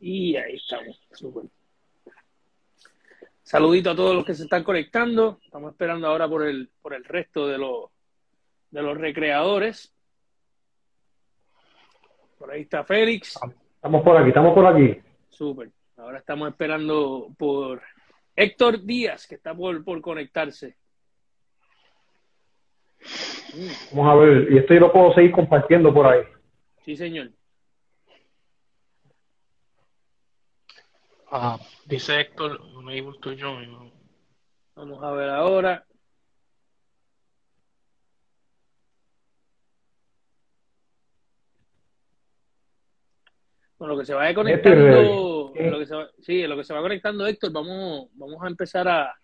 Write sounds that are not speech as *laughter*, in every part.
Y ahí estamos. Super. Saludito a todos los que se están conectando. Estamos esperando ahora por el, por el resto de los, de los recreadores. Por ahí está Félix. Estamos por aquí, estamos por aquí. Súper. Ahora estamos esperando por Héctor Díaz, que está por, por conectarse. Vamos a ver, y esto yo lo puedo seguir compartiendo por ahí. Sí, señor. Ah, dice Héctor, unable to join. Vamos a ver ahora. Bueno, lo que se vaya conectando, lo que se va, sí, lo que se va conectando Héctor, vamos, vamos a empezar a,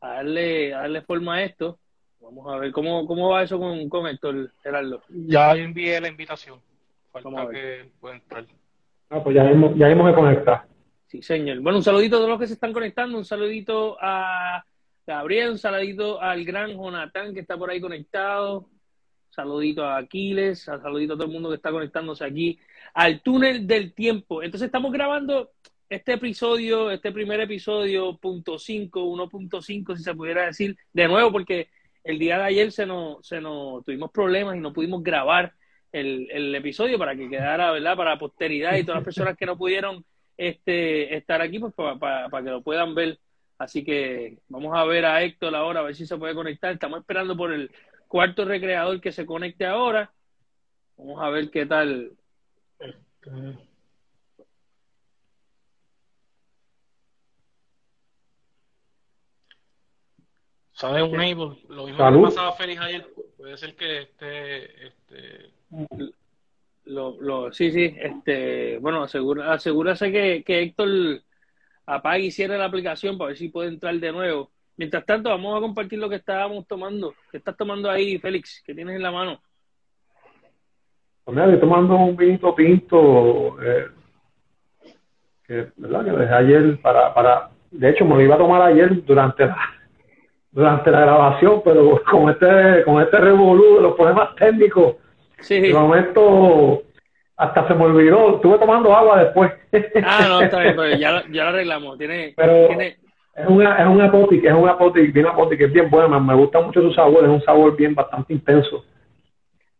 a darle, a darle forma a esto. Vamos a ver cómo, cómo va eso con, con Héctor, Gerardo. Ya envié la invitación. Falta que pueda entrar. Ah, pues ya hemos, ya hemos de conectar. Sí, señor. Bueno, un saludito a todos los que se están conectando, un saludito a Gabriel, un saludito al gran Jonathan que está por ahí conectado, saludito a Aquiles, un saludito a todo el mundo que está conectándose aquí al túnel del tiempo. Entonces estamos grabando este episodio, este primer episodio, punto 5, 1.5, si se pudiera decir, de nuevo, porque el día de ayer se nos, se nos tuvimos problemas y no pudimos grabar el, el episodio para que quedara, ¿verdad? Para posteridad y todas las personas que no pudieron este, estar aquí, pues para, que lo puedan ver. Así que vamos a ver a Héctor ahora, a ver si se puede conectar. Estamos esperando por el cuarto recreador que se conecte ahora. Vamos a ver qué tal. ¿Sabes? Un able. Lo mismo Salud. que pasaba Félix ayer. Puede ser que este, este Lo, lo, sí, sí, este, bueno, asegura, asegúrase que, que Héctor apague y cierre la aplicación para ver si puede entrar de nuevo. Mientras tanto, vamos a compartir lo que estábamos tomando. ¿Qué estás tomando ahí, Félix? ¿Qué tienes en la mano? Pues mira, estoy tomando un vinito tinto eh, que, ¿verdad? que dejé ayer para, para, de hecho me lo iba a tomar ayer durante la, durante la grabación, pero con este, con este revolú de los problemas técnicos, Sí. de momento hasta se me olvidó, estuve tomando agua después. Ah, no, está bien, pero ya, ya lo arreglamos. Tiene, Pero- tiene, Es una, es una Apotic, es una Apotic, bien Apotic, es bien buena, me gusta mucho su sabor, es un sabor bien bastante intenso.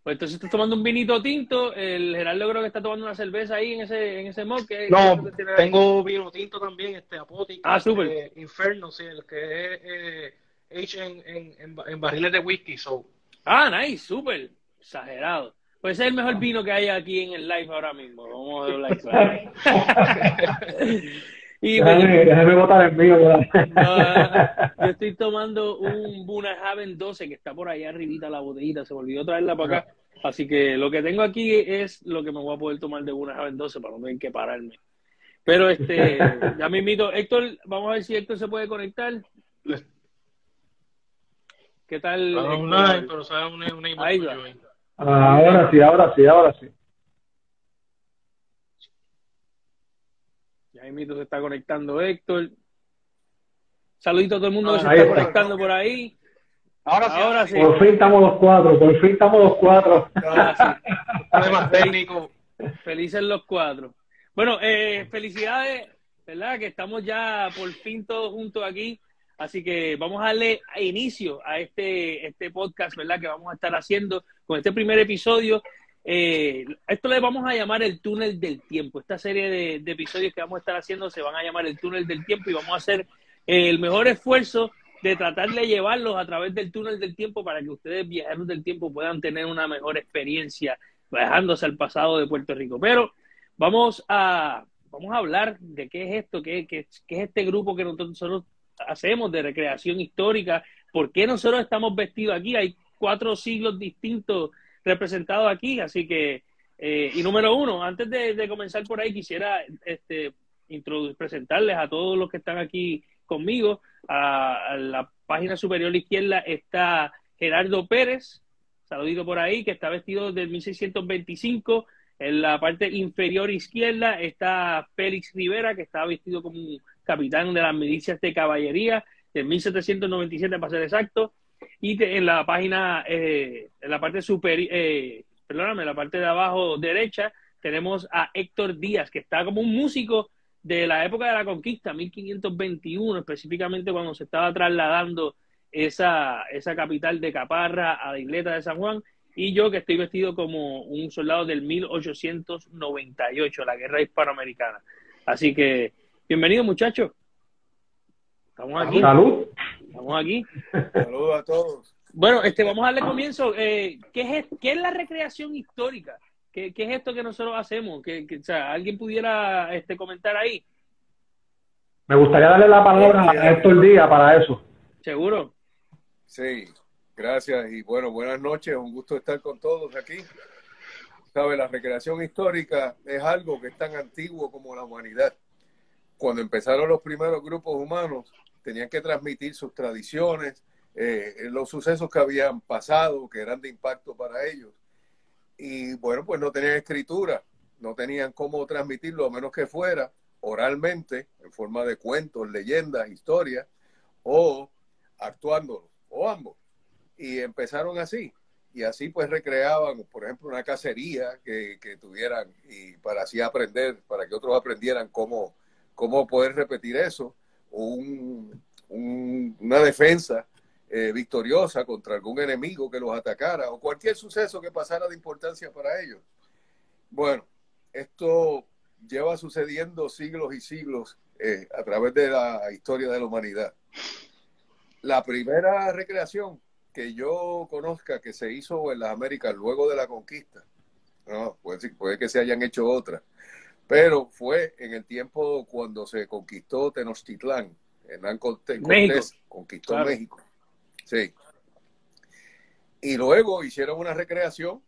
pues entonces estás tomando un vinito tinto. El Gerardo creo que está tomando una cerveza ahí en ese, en ese mod. ¿Qué- qué es No, tiene tengo vino tinto también, este Apotic. Ah, súper. eh, Inferno, sí, el que es eh, hecho en, en, en, en barriles de whisky. So, Ah, nice, súper. Exagerado. Pues ese es el mejor vino que hay aquí en el live ahora mismo. Vamos a hablar *laughs* claro. y pues, Déjame, déjame botar el mío. yo estoy tomando un Bunahaven 12 que está por allá arribita la botellita, se me olvidó traerla para acá. Así que lo que tengo aquí es lo que me voy a poder tomar de Bunahaven 12 para no tener que pararme. Pero este, *laughs* ya me invito. Héctor, vamos a ver si Héctor se puede conectar. ¿Qué tal? Online, pero sabe un, un able Join. Ahora sí, ahora sí, ahora sí. Ya mismo se está conectando Héctor. Saludito a todo el mundo que se Ahí está está. conectando por ahí. Ahora sí, Ahora sí. Por fin estamos los cuatro, por fin estamos los cuatro. Ahora sí. *laughs* Problemas técnicos. Felices los cuatro. Bueno, eh, felicidades, ¿verdad? Que estamos ya por fin todos juntos aquí. Así que vamos a darle inicio a este, este podcast, ¿verdad? Que vamos a estar haciendo con este primer episodio. Eh, esto le vamos a llamar el túnel del tiempo. Esta serie de, episodios que vamos a estar haciendo se van a llamar el túnel del tiempo y vamos a hacer eh, el mejor esfuerzo de tratar de llevarlos a través del túnel del tiempo para que ustedes, viajeros del tiempo, puedan tener una mejor experiencia viajándose al pasado de Puerto Rico. Pero vamos a, vamos a hablar de qué es esto, qué, qué- qué es este grupo que nosotros hacemos de recreación histórica, por qué nosotros estamos vestidos aquí. Hay cuatro siglos distintos representados aquí, así que, eh, y número uno, antes de, de comenzar por ahí, quisiera este, presentarles a todos los que están aquí conmigo. A, a la página superior izquierda está Gerardo Pérez, saludito por ahí, que está vestido del 1625. En la parte inferior izquierda está Félix Rivera, que está vestido como capitán de las milicias de caballería de 1797, para ser exacto. Y te- en la página, eh, en la parte superior, eh, perdóname, en la parte de abajo derecha, tenemos a Héctor Díaz, que está como un músico de la época de la conquista, 1521, específicamente cuando se estaba trasladando esa, esa capital de Caparra a la isleta de San Juan, y yo que estoy vestido como un soldado del 1898, la guerra hispanoamericana. Así que, bienvenido muchachos. Estamos aquí. Salud. Estamos aquí. Saludos a todos. Bueno, este, vamos a darle comienzo. Eh, ¿qué, es, ¿Qué es la recreación histórica? ¿Qué, qué es esto que nosotros hacemos? ¿Que, o sea, ¿Alguien pudiera este, comentar ahí? Me gustaría darle la palabra a Héctor Díaz para eso. ¿Seguro? Sí, gracias y bueno, buenas noches. Un gusto estar con todos aquí. Sabe, la recreación histórica es algo que es tan antiguo como la humanidad. Cuando empezaron los primeros grupos humanos, tenían que transmitir sus tradiciones, eh, los sucesos que habían pasado, que eran de impacto para ellos y bueno, pues no tenían escritura, no tenían cómo transmitirlo a menos que fuera oralmente, en forma de cuentos, leyendas, historias, o actuándolo, o ambos. Y empezaron así. Y así pues recreaban, por ejemplo, una cacería que, tuvieran y para así aprender, para que otros aprendieran cómo, cómo poder repetir eso, un, una defensa eh, victoriosa contra algún enemigo que los atacara o cualquier suceso que pasara de importancia para ellos. Bueno, esto lleva sucediendo siglos y siglos eh, a través de la historia de la humanidad. La primera recreación que yo conozca que se hizo en las Américas luego de la conquista, no, puede, puede que se hayan hecho otras, pero fue en el tiempo cuando se conquistó Tenochtitlán. Hernán Cortés, conquistó México. Sí. Y luego hicieron una recreación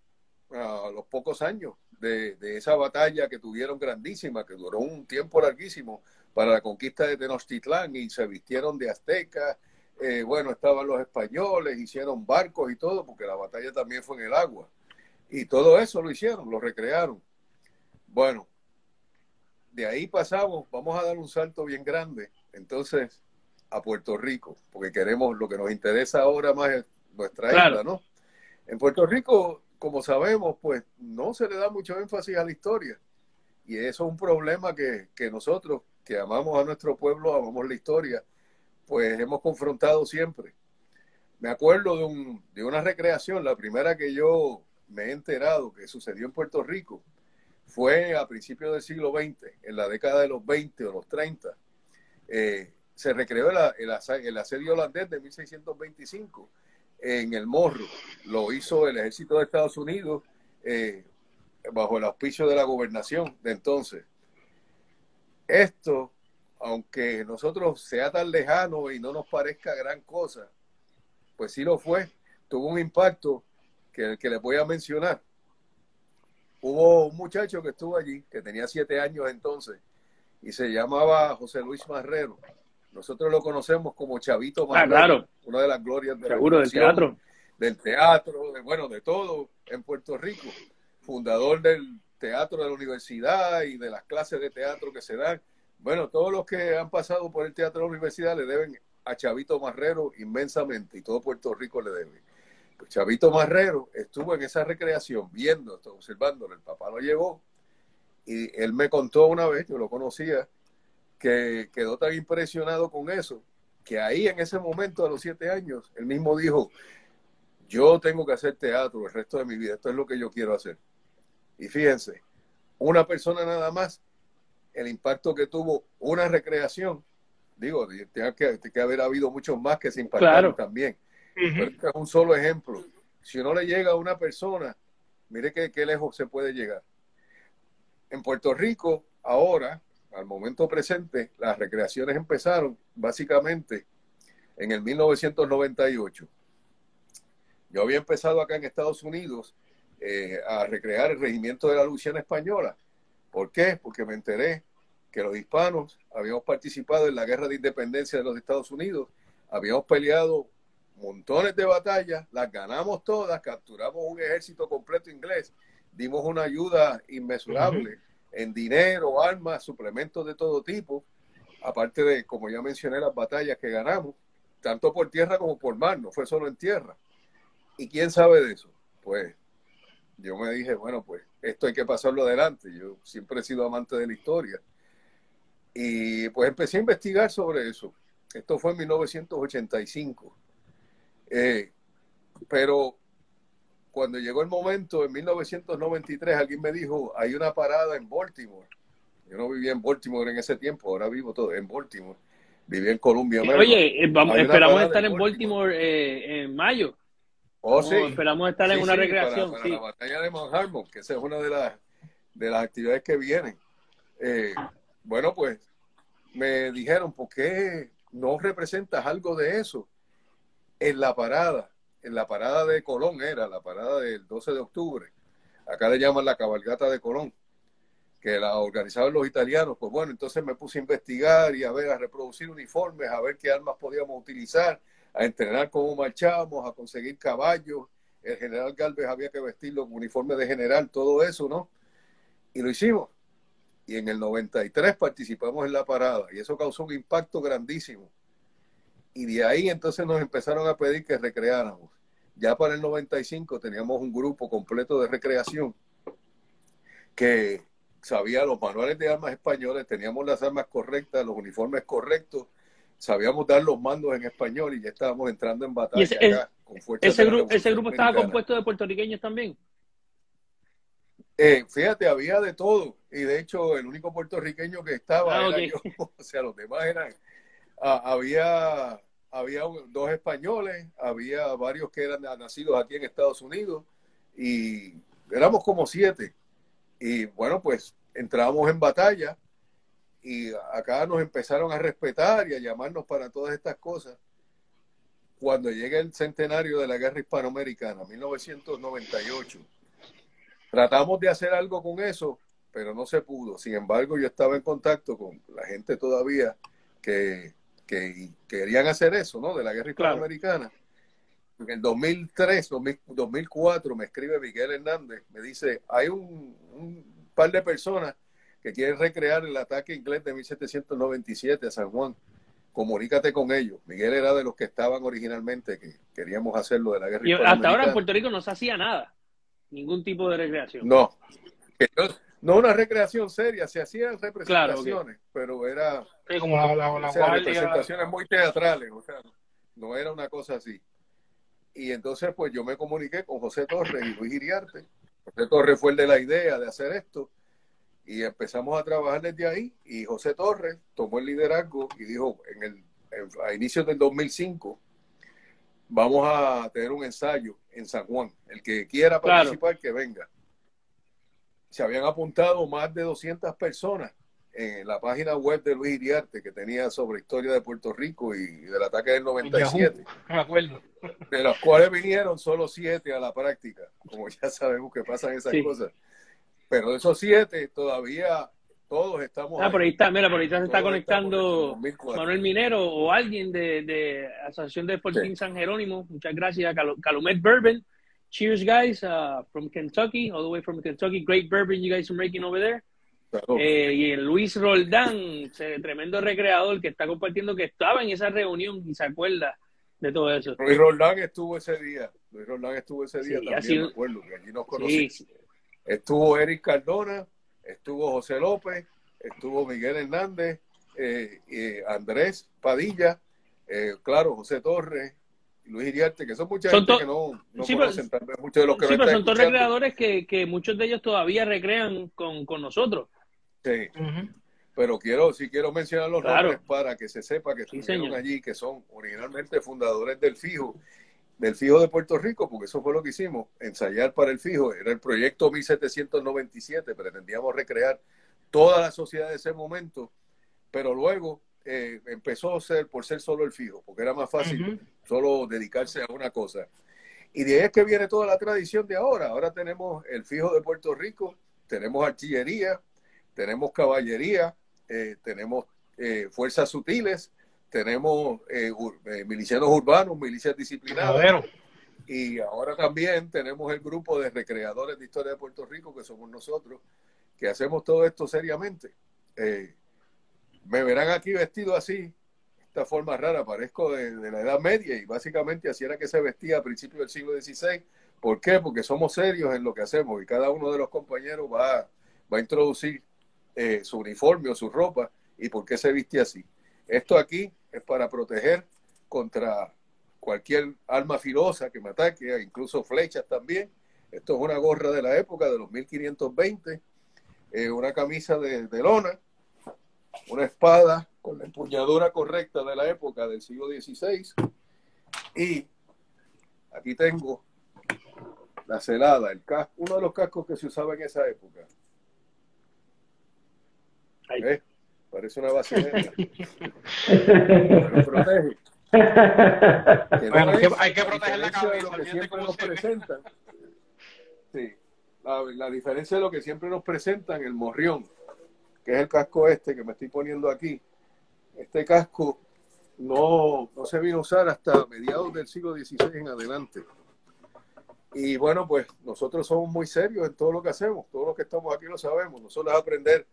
a los pocos años de, esa batalla que tuvieron grandísima, que duró un tiempo larguísimo para la conquista de Tenochtitlán y se vistieron de aztecas. Eh, bueno, estaban los españoles, hicieron barcos y todo, porque la batalla también fue en el agua. Y todo eso lo hicieron, lo recrearon. Bueno, de ahí pasamos, vamos a dar un salto bien grande. Entonces, a Puerto Rico, porque queremos, lo que nos interesa ahora más es nuestra isla, ¿no? En Puerto Rico, como sabemos, pues no se le da mucho énfasis a la historia. Y eso es un problema que, que nosotros, que amamos a nuestro pueblo, amamos la historia, pues hemos confrontado siempre. Me acuerdo de, un, de una recreación, la primera que yo me he enterado que sucedió en Puerto Rico, fue a principios del siglo XX, en la década de los 20 o los 30. Eh, se recreó el, asedio holandés de 1625 en el Morro. Lo hizo el ejército de Estados Unidos eh, bajo el auspicio de la gobernación de entonces. Esto, aunque nosotros sea tan lejano y no nos parezca gran cosa, pues sí lo fue. Tuvo un impacto que, que les voy a mencionar. Hubo un muchacho que estuvo allí, que tenía siete años entonces, y se llamaba José Luis Marrero nosotros lo conocemos como Chavito ah, Marrero, una de las glorias de Seguro, del teatro. Del teatro, de, bueno, de todo en Puerto Rico. Fundador del teatro de la universidad y de las clases de teatro que se dan. Bueno, todos los que han pasado por el teatro de la universidad le deben a Chavito Marrero inmensamente y todo Puerto Rico le debe. Pues Chavito Marrero estuvo en esa recreación viendo, observándolo. El papá lo llevó y él me contó una vez, yo lo conocía, que quedó tan impresionado con eso, que ahí en ese momento, a los siete años, él mismo dijo, yo tengo que hacer teatro el resto de mi vida, esto es lo que yo quiero hacer. Y fíjense, una persona nada más, el impacto que tuvo una recreación, digo, tiene que, que haber habido muchos más que se impactaron también. Este es un solo ejemplo. Si no le llega a una persona, mire qué, qué lejos se puede llegar. En Puerto Rico, ahora, al momento presente, las recreaciones empezaron básicamente en el 1998. Yo había empezado acá en Estados Unidos eh, a recrear el regimiento de la Luciana Española. ¿Por qué? Porque me enteré que los hispanos habíamos participado en la guerra de independencia de los Estados Unidos, habíamos peleado montones de batallas, las ganamos todas, capturamos un ejército completo inglés, dimos una ayuda inmesurable en dinero, armas, suplementos de todo tipo, aparte de, como ya mencioné, las batallas que ganamos, tanto por tierra como por mar, no fue solo en tierra. ¿Y quién sabe de eso? Pues yo me dije, bueno, pues esto hay que pasarlo adelante. Yo siempre he sido amante de la historia. Y pues empecé a investigar sobre eso. Esto fue en 1985. Eh, pero cuando llegó el momento, en 1993, alguien me dijo, hay una parada en Baltimore. Yo no vivía en Baltimore en ese tiempo, ahora vivo todo en Baltimore. Viví en Columbia. Oye, eh, vamos, esperamos estar en Baltimore, eh, en mayo. Oh, sí. Esperamos estar en una recreación. Para, la batalla de Mount que esa es una de las, de las actividades que vienen. Eh, bueno, pues me dijeron, ¿por qué no representas algo de eso en la parada? En la parada de Colón era, la parada del 12 de octubre. Acá le llaman la cabalgata de Colón, que la organizaban los italianos. Pues bueno, entonces me puse a investigar y a ver, a reproducir uniformes, a ver qué armas podíamos utilizar a entrenar cómo marchábamos, a conseguir caballos. El general Galvez había que vestirlo con uniforme de general, todo eso, ¿no? Y lo hicimos. Y en el 93 participamos en la parada y eso causó un impacto grandísimo. Y de ahí entonces nos empezaron a pedir que recreáramos. Ya para el 95 teníamos un grupo completo de recreación que sabía los manuales de armas españoles, teníamos las armas correctas, los uniformes correctos, sabíamos dar los mandos en español y ya estábamos entrando en batalla ese, con ese, grupo, ese grupo estaba compuesto de puertorriqueños también. Eh, fíjate, había de todo. Y de hecho, el único puertorriqueño que estaba ah, era yo. *laughs* O sea, los demás eran. Ah, había, había dos españoles, había varios que eran nacidos aquí en Estados Unidos. Y éramos como siete. Y bueno, pues entrábamos en batalla y acá nos empezaron a respetar y a llamarnos para todas estas cosas. Cuando llega el centenario de la guerra hispanoamericana, 1998, tratamos de hacer algo con eso, pero no se pudo. Sin embargo, yo estaba en contacto con la gente todavía que, querían hacer eso, ¿no? De la guerra hispanoamericana. En el 2003, 2004, me escribe Miguel Hernández, me dice, hay un, un par de personas que quieren recrear el ataque inglés de 1797 a San Juan. Comunícate con ellos. Miguel era de los que estaban originalmente, que queríamos hacerlo de la guerra. Y hasta ahora en Puerto Rico no se hacía nada, ningún tipo de recreación. No, no una recreación seria, se hacían representaciones, pero era como la, representaciones muy teatrales, o sea, no era una cosa así. Y entonces, pues yo me comuniqué con José Torres y Luis Iriarte. José Torres fue el de la idea de hacer esto y empezamos a trabajar desde ahí y José Torres tomó el liderazgo y dijo en el a inicios del 2005 vamos a tener un ensayo en San Juan. El que quiera participar, que venga. Se habían apuntado más de 200 personas en la página web de Luis Iriarte que tenía sobre historia de Puerto Rico y del ataque del 97. *laughs* Me acuerdo. De los cuales vinieron solo siete a la práctica, como *laughs* ya sabemos que pasan esas cosas. Pero de esos siete, todavía todos estamos. Ah, por ahí está, mira, por ahí se está conectando Manuel Minero o alguien de, de Asociación de Sporting San Jerónimo. Muchas gracias, Calumet Bourbon. Cheers, guys, uh, from Kentucky, all the way from Kentucky. Great bourbon you guys are making over there. Eh, y el Luis Roldán, tremendo recreador que está compartiendo que estaba en esa reunión y se acuerda de todo eso. Luis Roldán estuvo ese día. Luis Roldán estuvo ese día también, me acuerdo, que allí nos. Estuvo Eric Cardona, estuvo José López, estuvo Miguel Hernández, eh, Andrés Padilla, eh, claro, José Torres, Luis Iriarte, que son mucha gente que no, no conocen tal vez muchos de los que Sí, pero son todos recreadores que, que, muchos de ellos todavía recrean con, con nosotros. Sí. Pero quiero, sí quiero mencionar los nombres para que se sepa que estuvieron allí, que son originalmente fundadores del FIJO del fijo de Puerto Rico, porque eso fue lo que hicimos, ensayar para el fijo. Era el proyecto 1797, pretendíamos recrear toda la sociedad de ese momento, pero luego eh, empezó a ser por ser solo el fijo, porque era más fácil solo dedicarse a una cosa. Y de ahí es que viene toda la tradición de ahora. Ahora tenemos el fijo de Puerto Rico, tenemos artillería, tenemos caballería, eh, tenemos eh, fuerzas sutiles, tenemos eh, milicianos urbanos, milicias disciplinadas. Y ahora también tenemos el grupo de recreadores de historia de Puerto Rico, que somos nosotros, que hacemos todo esto seriamente. Me verán aquí vestido así, esta forma rara, parezco de, la Edad Media, y básicamente así era que se vestía a principios del siglo XVI, ¿Por qué? Porque somos serios en lo que hacemos y cada uno de los compañeros va, va a introducir eh, su uniforme o su ropa y por qué se viste así. Esto aquí es para proteger contra cualquier arma filosa que me ataque, incluso flechas también. Esto es una gorra de la época de los 1520, eh, una camisa de, lona, una espada con la empuñadura correcta de la época del siglo XVI y aquí tengo la celada, el casco, uno de los cascos que se usaba en esa época. ¿Eh? Parece una base *laughs* Pero protege. bueno, hay, que, hay, que, proteger la cabeza. Lo que siempre nos presentan. Sí, la, la, diferencia de lo que siempre nos presentan, el morrión, que es el casco este que me estoy poniendo aquí. Este casco no, no se vino a usar hasta mediados del siglo XVI en adelante. Y bueno, pues nosotros somos muy serios en todo lo que hacemos. Todos los que estamos aquí lo sabemos. Nosotros aprender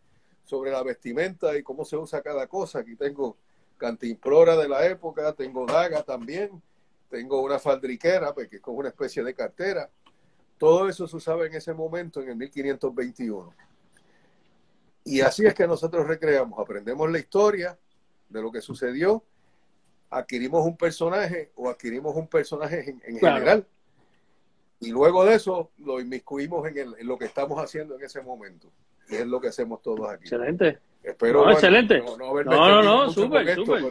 sobre la vestimenta y cómo se usa cada cosa. Aquí tengo cantimplora de la época, tengo daga también, tengo una faldriquera, pues, que es como una especie de cartera. Todo eso se usaba en ese momento, en el 1521. Y así es que nosotros recreamos, aprendemos la historia de lo que sucedió, adquirimos un personaje o adquirimos un personaje en, en general. Y luego de eso lo inmiscuimos en, el, en lo que estamos haciendo en ese momento y es lo que hacemos todos aquí. Excelente. Espero, no, excelente. No, no, no, no súper, súper.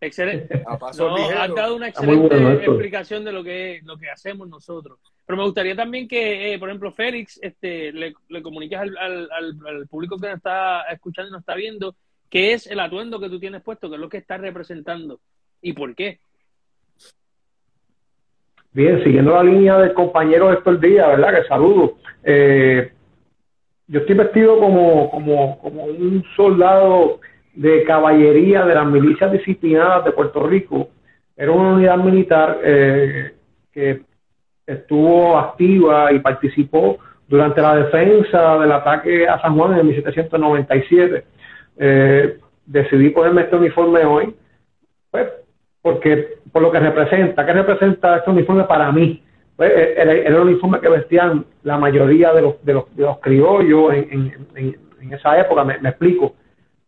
Excelente. A paso no, has dado una excelente bueno explicación de lo que, lo que hacemos nosotros. Pero me gustaría también que, eh, por ejemplo, Félix, este, le, le comuniques al, al, al, público que nos está escuchando y nos está viendo qué es el atuendo que tú tienes puesto, qué es lo que estás representando y por qué. Bien, siguiendo la línea del compañero Héctor Díaz, ¿verdad? Que saludo. Eh, yo estoy vestido como, como, como un soldado de caballería de las milicias disciplinadas de Puerto Rico. Era una unidad militar eh, que estuvo activa y participó durante la defensa del ataque a San Juan en 1797. Eh, decidí ponerme este uniforme hoy, pues, porque por lo que representa, ¿qué representa este uniforme para mí? pues, era, el uniforme que vestían la mayoría de los, de los, criollos en, en, esa época, me explico.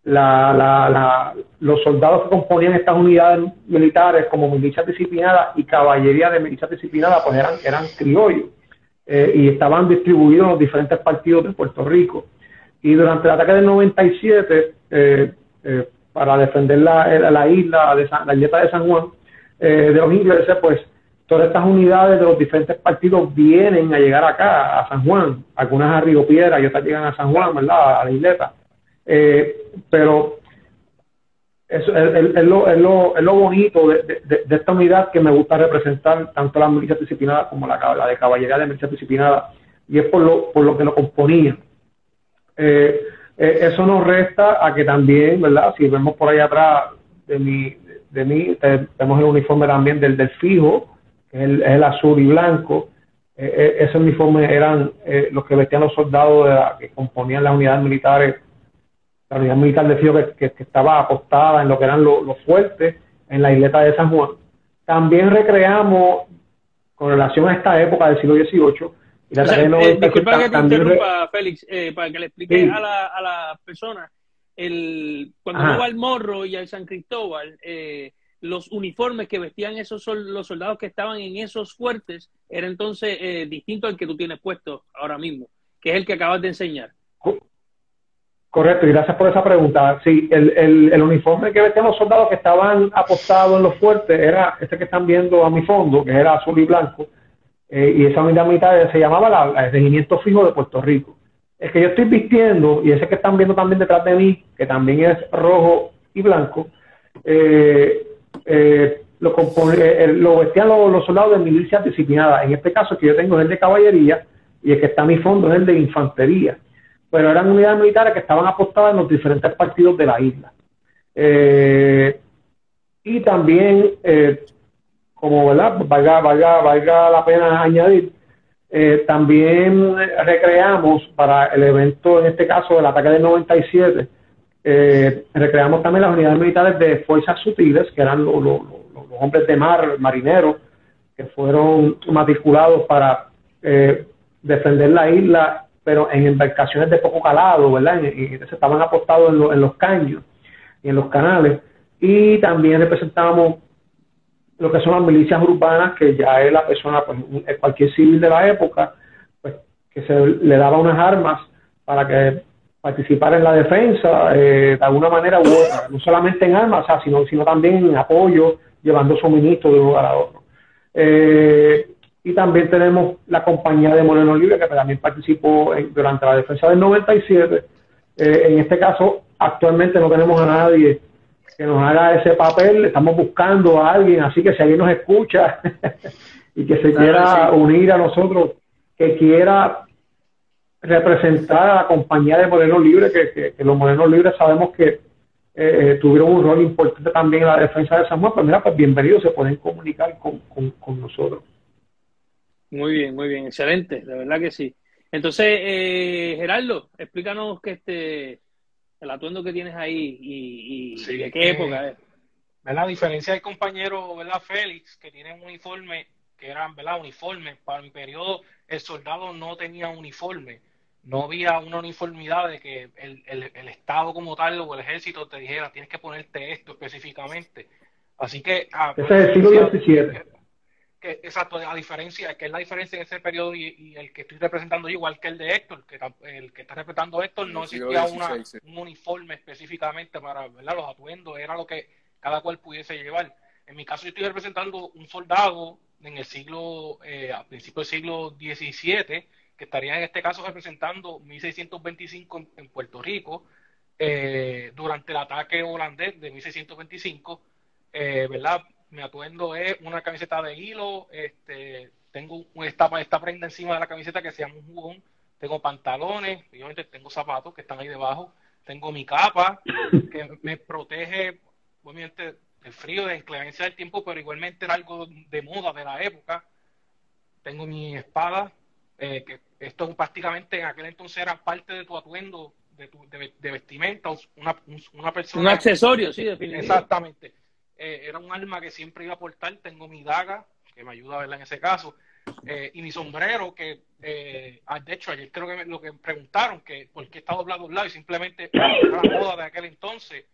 La, la, la, los soldados que componían estas unidades militares como milicias disciplinadas y caballería de milicias disciplinadas, pues eran, eran criollos eh, y estaban distribuidos en los diferentes partidos de Puerto Rico. Y durante el ataque del 97, eh, eh, para defender la, la isla, de San, la isleta de San Juan, eh, de los ingleses, pues todas estas unidades de los diferentes partidos vienen a llegar acá, a San Juan, algunas a Río Piedra y otras llegan a San Juan, ¿verdad? A la isleta. Eh, pero eso es, es, lo, es, lo, es, lo, bonito de, de, esta unidad que me gusta representar, tanto la milicia disciplinada como la, la de caballería de milicia disciplinada, y es por lo, por lo que lo componía. Eh, eh, eso nos resta a que también, ¿verdad? Si vemos por ahí atrás de mi, de mí, tenemos el uniforme también del, del fijo, el, es el azul y blanco. Eh, esos uniformes eran los que vestían los soldados de la, que componían las unidades militares, la unidad militar de Fío que, que, que, estaba apostada en lo que eran los, fuertes en la isleta de San Juan. También recreamos, con relación a esta época del siglo XVIII, y la o sea, eh, disculpa que te interrumpa. Félix, eh, para que le explique sí. a, la, a la persona. El, cuando Ajá. uno va al Morro y al San Cristóbal, eh, los uniformes que vestían esos sol, los soldados que estaban en esos fuertes era entonces eh, distinto al que tú tienes puesto ahora mismo, que es el que acabas de enseñar. Correcto, y gracias por esa pregunta. Sí, el, el, el uniforme que vestían los soldados que estaban apostados en los fuertes era este que están viendo a mi fondo, que era azul y blanco, eh, y esa unidad militar se llamaba la, el Regimiento Fijo de Puerto Rico. El que yo estoy vistiendo, y ese que están viendo también detrás de mí, que también es rojo y blanco, eh, eh, lo, compone, eh, lo vestían los, soldados de milicias disciplinadas. En este caso, que yo tengo es el de caballería y el que está a mi fondo es el de infantería. Pero eran unidades militares que estaban apostadas en los diferentes partidos de la isla. Eh, y también, eh, como verdad, valga, valga, valga la pena añadir, eh, también recreamos para el evento, en este caso, del ataque del 97, eh, recreamos también las unidades militares de fuerzas sutiles, que eran los hombres de mar, marineros, que fueron matriculados para eh, defender la isla, pero en embarcaciones de poco calado, ¿verdad? Y, se estaban apostados en, en los caños y en los canales. Y también representábamos lo que son las milicias urbanas, que ya es la persona, pues, cualquier civil de la época, pues, que se le daba unas armas para que participara en la defensa eh, de alguna manera u otra, no solamente en armas, sino, sino también en apoyo, llevando suministros de un lugar a otro. Eh, y también tenemos la compañía de Moreno Libre, que también participó durante la defensa del 97. Eh, en este caso, actualmente no tenemos a nadie que nos haga ese papel, estamos buscando a alguien, así que si alguien nos escucha *laughs* y que se quiera unir a nosotros, que quiera representar a la compañía de Morenos Libres, que, los Morenos Libres sabemos que eh, eh, tuvieron un rol importante también en la defensa de San Juan, pues mira, pues bienvenidos, se pueden comunicar con, nosotros. Muy bien, muy bien, excelente, de verdad que sí. Entonces, eh, Gerardo, explícanos que este el atuendo que tienes ahí y, de qué época es. La diferencia del compañero, ¿verdad? Félix, que tiene un uniforme, que eran, ¿verdad? Uniformes. Para mi periodo, el soldado no tenía uniforme. No había una uniformidad de que el, el, Estado como tal o el ejército te dijera, tienes que ponerte esto específicamente. Así que... Ah, Ese es el siglo XVII que, exacto, la diferencia, que es la diferencia en ese periodo y, el que estoy representando igual que el de Héctor, que el que está representando Héctor, no existía una, un uniforme específicamente para ¿verdad? los atuendos, era lo que cada cual pudiese llevar. En mi caso, yo estoy representando un soldado en el siglo, eh, a principios del siglo XVII, que estaría en este caso representando 1625 en, Puerto Rico, eh, durante el ataque holandés de 1625, eh, ¿verdad? Mi atuendo es una camiseta de hilo, este, tengo esta, esta prenda encima de la camiseta que se llama un jugón, tengo pantalones, obviamente tengo zapatos que están ahí debajo, tengo mi capa *laughs* que me protege, obviamente, del frío, de inclemencia del tiempo, pero igualmente era algo de moda de la época. Tengo mi espada, eh, que esto prácticamente en aquel entonces era parte de tu atuendo, de, tu, de, vestimenta, una, una persona. Un accesorio, sí, definitivamente. Exactamente. Eh, era un arma que siempre iba a portar. Tengo mi daga, que me ayuda a verla en ese caso, eh, y mi sombrero, que eh, ah, de hecho ayer creo que lo que preguntaron, que por qué está doblado a un lado y simplemente la moda de aquel entonces.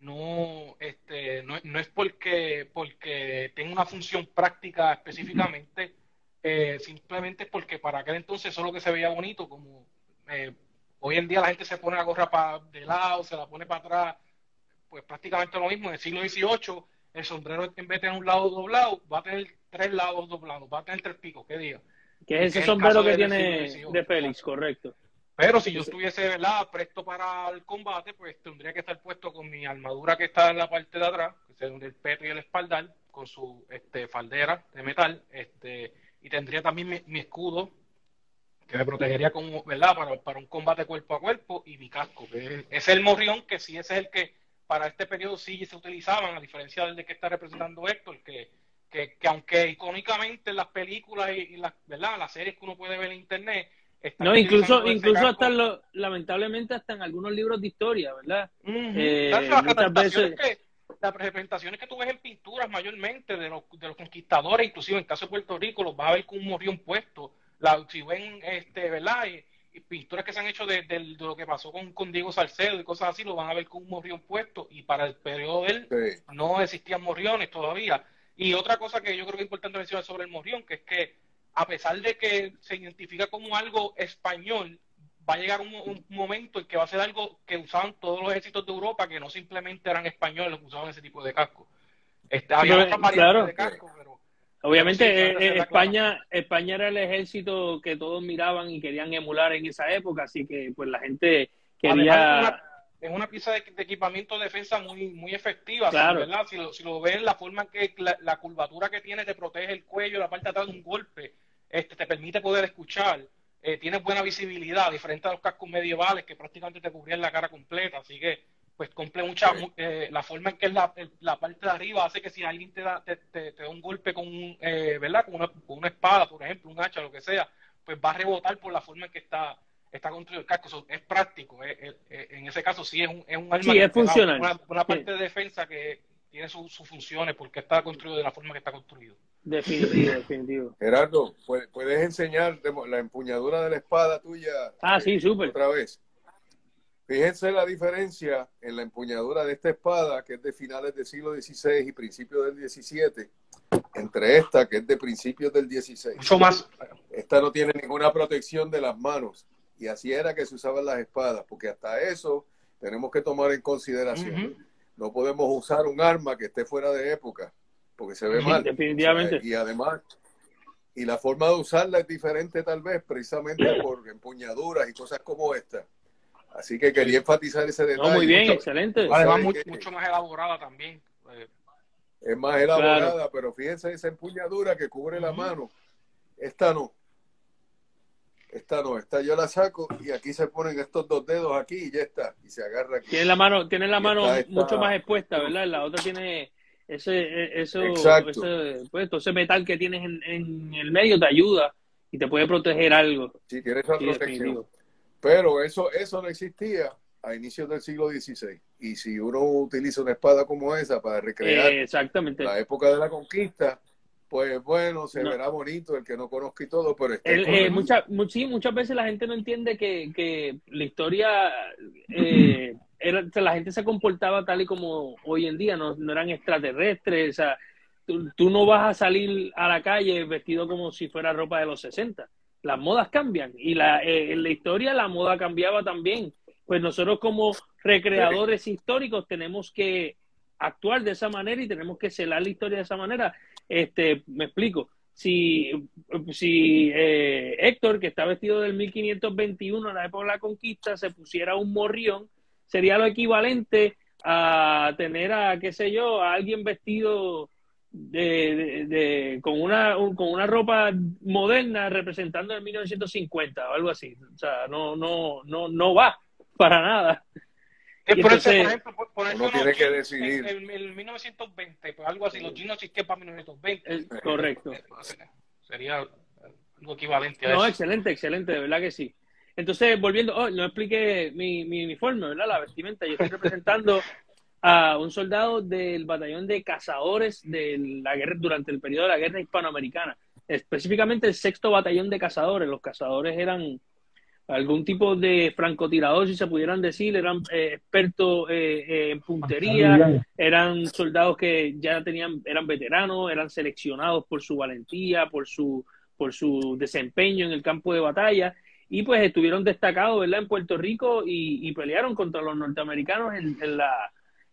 No, este, no, no es porque, porque tenga una función práctica específicamente, simplemente es porque para aquel entonces solo que se veía bonito, como hoy en día la gente se pone la gorra para de lado, se la pone para atrás, pues prácticamente lo mismo. En el siglo XVIII, el sombrero en vez de tener un lado doblado, va a tener tres lados doblados, va a tener tres picos, ¿qué diga? Que es ese sombrero que tiene de Félix, correcto. Pero si yo estuviese ¿verdad? presto para el combate, pues tendría que estar puesto con mi armadura que está en la parte de atrás, que es el peto y el espaldar, con su este, faldera de metal, este, y tendría también mi, escudo, que me protegería como, ¿verdad? Para, para, un combate cuerpo a cuerpo, y mi casco, que es el morrión, que sí ese es el que para este periodo sí se utilizaban, a diferencia del de que está representando Héctor, que, que, aunque icónicamente las películas y, las, ¿verdad? las series que uno puede ver en internet, no, incluso, incluso hasta lo, lamentablemente hasta en algunos libros de historia, ¿verdad? Eh, las, representaciones que, las representaciones que tú ves en pinturas mayormente de los, de los conquistadores, inclusive en el caso de Puerto Rico, los vas a ver con un morrión puesto. La, si ven, este, ¿verdad? Pinturas que se han hecho de, lo que pasó con, con, Diego Salcedo y cosas así, lo van a ver con un morrión puesto y para el periodo de él no existían morriones todavía. Y otra cosa que yo creo que es importante mencionar sobre el morrión, que es que a pesar de que se identifica como algo español, va a llegar un, momento en que va a ser algo que usaban todos los ejércitos de Europa, que no simplemente eran españoles los que usaban ese tipo de casco. Este, había otras variantes de casco, Obviamente eh, eh, España, España era el ejército que todos miraban y querían emular en esa época, así que pues la gente quería... Es una, pieza de, equipamiento de defensa muy muy efectiva, ¿verdad? Si lo, si lo ven, la forma en que la, curvatura que tiene te protege el cuello, la parte de atrás de un golpe, este te permite poder escuchar, eh, tiene buena visibilidad, diferente a los cascos medievales que prácticamente te cubrían la cara completa, así que pues cumple mucha eh, la forma en que es la, la, parte de arriba hace que si alguien te da te, te, da un golpe con eh, verdad con una, con una, espada por ejemplo un hacha lo que sea pues va a rebotar por la forma en que está está construido el casco es práctico en ese caso sí es un, es un arma sí, es funcional. Una, parte de defensa que, tiene sus funciones, porque está construido de la forma que está construido. Definitivo, definitivo. Gerardo, ¿puedes enseñar la empuñadura de la espada tuya? Ah, sí, súper. Otra vez. Fíjense la diferencia en la empuñadura de esta espada, que es de finales del siglo XVI y principios del XVII, entre esta, que es de principios del XVI. Mucho más. Esta no tiene ninguna protección de las manos. Y así era que se usaban las espadas, porque hasta eso tenemos que tomar en consideración. No podemos usar un arma que esté fuera de época, porque se ve mal. Definitivamente. y además, y la forma de usarla es diferente tal vez, precisamente *clears throat* por empuñaduras y cosas como esta. Así que quería enfatizar ese detalle. muy bien, excelente. Además, mucho, más elaborada también. Es más elaborada, pero fíjense esa empuñadura que cubre la mano. Esta no. Esta no, esta yo la saco y aquí se ponen estos dos dedos aquí y ya está. Y se agarra aquí. Tiene la mano, tiene la mano mucho más expuesta, ¿verdad? La otra tiene ese, e, eso, ese, pues, ese metal que tienes en, en, el medio te ayuda y te puede proteger algo. Sí, tiene esa protección. Pero eso, eso no existía a inicios del siglo XVI. Y si uno utiliza una espada como esa para recrear exactamente. la época de la conquista, pues bueno, se verá bonito el que no conozca y todo, pero eh, mucha, sí, muchas veces la gente no entiende que, que la historia, eh, era, la gente se comportaba tal y como hoy en día, no, no eran extraterrestres, o sea, tú, tú, no vas a salir a la calle vestido como si fuera ropa de los 60 las modas cambian y la, eh, en la historia la moda cambiaba también. Pues nosotros como recreadores históricos tenemos que actuar de esa manera y tenemos que celar la historia de esa manera. Este, me explico. Si, si eh, Héctor, que está vestido del 1521 en la época de la conquista, se pusiera un morrión, sería lo equivalente a tener a, qué sé yo, a alguien vestido de, de, con una con una ropa moderna representando el 1950 o algo así. O sea no no no no va para nada. Por, entonces, ejemplo, por, uno tiene que decidir. el, el, 1920 pues algo así los chinos existían para 1920 correcto. Sería algo equivalente a no eso. excelente excelente de verdad que sí. Entonces volviendo oh, no expliqué mi, mi uniforme verdad la vestimenta yo estoy representando *laughs* a un soldado del batallón de cazadores de la guerra, durante el periodo de la guerra hispanoamericana, específicamente el sexto batallón de cazadores. Los cazadores eran algún tipo de francotirador, si se pudieran decir, eran eh, expertos eh, eh, en puntería, eran soldados que ya tenían, eran veteranos, eran seleccionados por su valentía, por su, por su desempeño en el campo de batalla y pues estuvieron destacados ¿verdad? en Puerto Rico y, pelearon contra los norteamericanos en la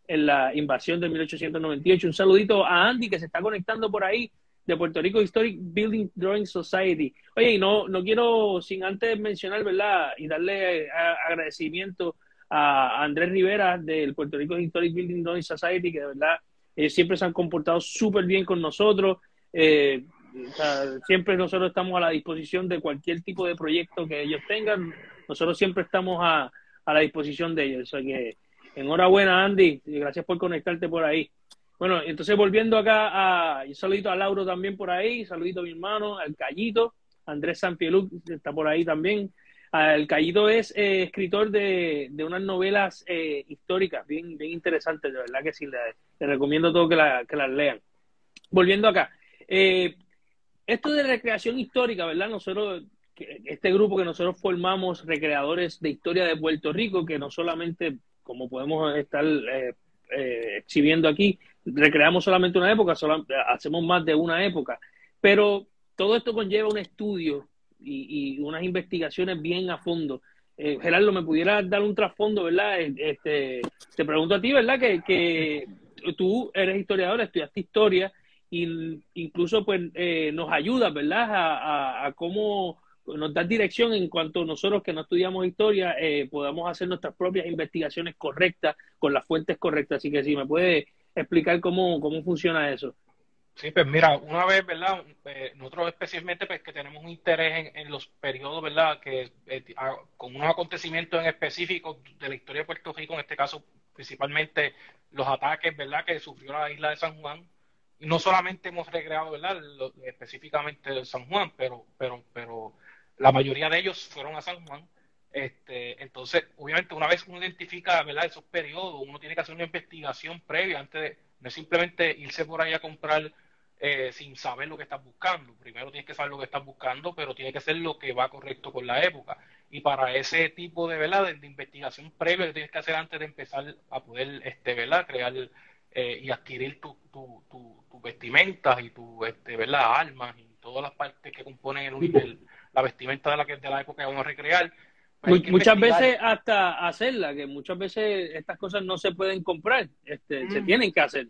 en la invasión de 1898. Un saludito a Andy que se está conectando por ahí de Puerto Rico Historic Building Drawing Society. Oye, y no, no quiero sin antes mencionar, ¿verdad? Y darle eh, agradecimiento a Andrés Rivera del Puerto Rico Historic Building Drawing Society, que de verdad eh, siempre se han comportado súper bien con nosotros. Eh, siempre nosotros estamos a la disposición de cualquier tipo de proyecto que ellos tengan. Nosotros siempre estamos a, a la disposición de ellos. O sea que Enhorabuena, Andy, gracias por conectarte por ahí. Bueno, entonces volviendo acá, a, un saludito a Lauro también por ahí, saludito a mi hermano, al Callito, Andrés Sanfielú está por ahí también. El Callito es eh, escritor de, unas novelas eh, históricas bien, bien interesantes, de verdad que sí, le, recomiendo todo que, que las lean. Volviendo acá, eh, esto de recreación histórica, ¿verdad? Nosotros, este grupo que nosotros formamos, recreadores de historia de Puerto Rico, que no solamente como podemos estar eh, eh, exhibiendo aquí, recreamos solamente una época, hacemos más de una época, pero todo esto conlleva un estudio y, unas investigaciones bien a fondo. Eh, Gerardo, ¿me pudieras dar un trasfondo, verdad? Este, te pregunto a ti, ¿verdad? Que, que tú eres historiador, estudiaste historia y incluso pues nos ayudas, ¿verdad? a, a cómo nos da dirección en cuanto nosotros que no estudiamos historia eh, podamos hacer nuestras propias investigaciones correctas con las fuentes correctas. Así que si me puede explicar cómo, cómo funciona eso. Sí, pues mira, una vez, ¿verdad? Eh, nosotros especialmente pues que tenemos un interés en, los periodos, ¿verdad? Que eh, con unos acontecimientos en específico de la historia de Puerto Rico, en este caso principalmente los ataques, ¿verdad? Que sufrió la isla de San Juan. Y no solamente hemos recreado, ¿verdad? específicamente de San Juan, pero, pero, pero la mayoría de ellos fueron a San Juan. Este, entonces, obviamente, una vez uno identifica ¿verdad? esos periodos, uno tiene que hacer una investigación previa antes de, No es simplemente irse por ahí a comprar eh, sin saber lo que estás buscando. Primero tienes que saber lo que estás buscando, pero tiene que ser lo que va correcto con la época. Y para ese tipo de, ¿verdad? de, investigación previa que tienes que hacer antes de empezar a poder este, ¿verdad? crear eh, y adquirir tus tu, tu, vestimentas y tu este, ¿verdad? armas y todas las partes que componen el, la vestimenta de la, de la época que vamos a recrear. Pues muchas veces hasta hacerla, que muchas veces estas cosas no se pueden comprar, este, se tienen que hacer.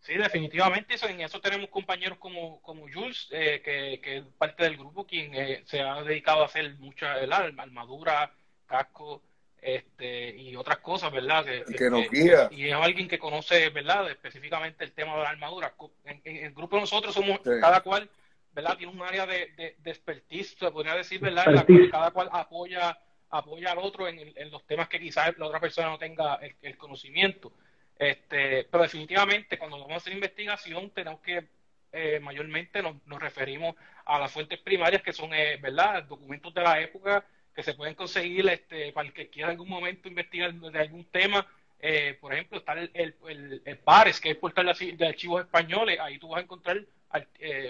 Sí, definitivamente. Eso, en eso tenemos compañeros como, como Jules, eh, que, es parte del grupo, quien eh, se ha dedicado a hacer mucha armadura, casco este, y otras cosas, ¿verdad? Que, nos guía. y es alguien que conoce, ¿verdad? Específicamente el tema de la armadura. En, el grupo de nosotros somos cada cual, ¿verdad? Tiene un área de, de, expertise, se podría decir, ¿verdad? En la cual cada cual apoya apoya al otro en, los temas que quizás la otra persona no tenga el conocimiento. Este, pero definitivamente cuando vamos a hacer investigación tenemos que eh, mayormente nos, referimos a las fuentes primarias que son, eh, ¿verdad?, documentos de la época que se pueden conseguir este, para el que quiera en algún momento investigar de algún tema. Eh, por ejemplo, está el, el, el, PARES, que es el portal de archivos españoles. Ahí tú vas a encontrar,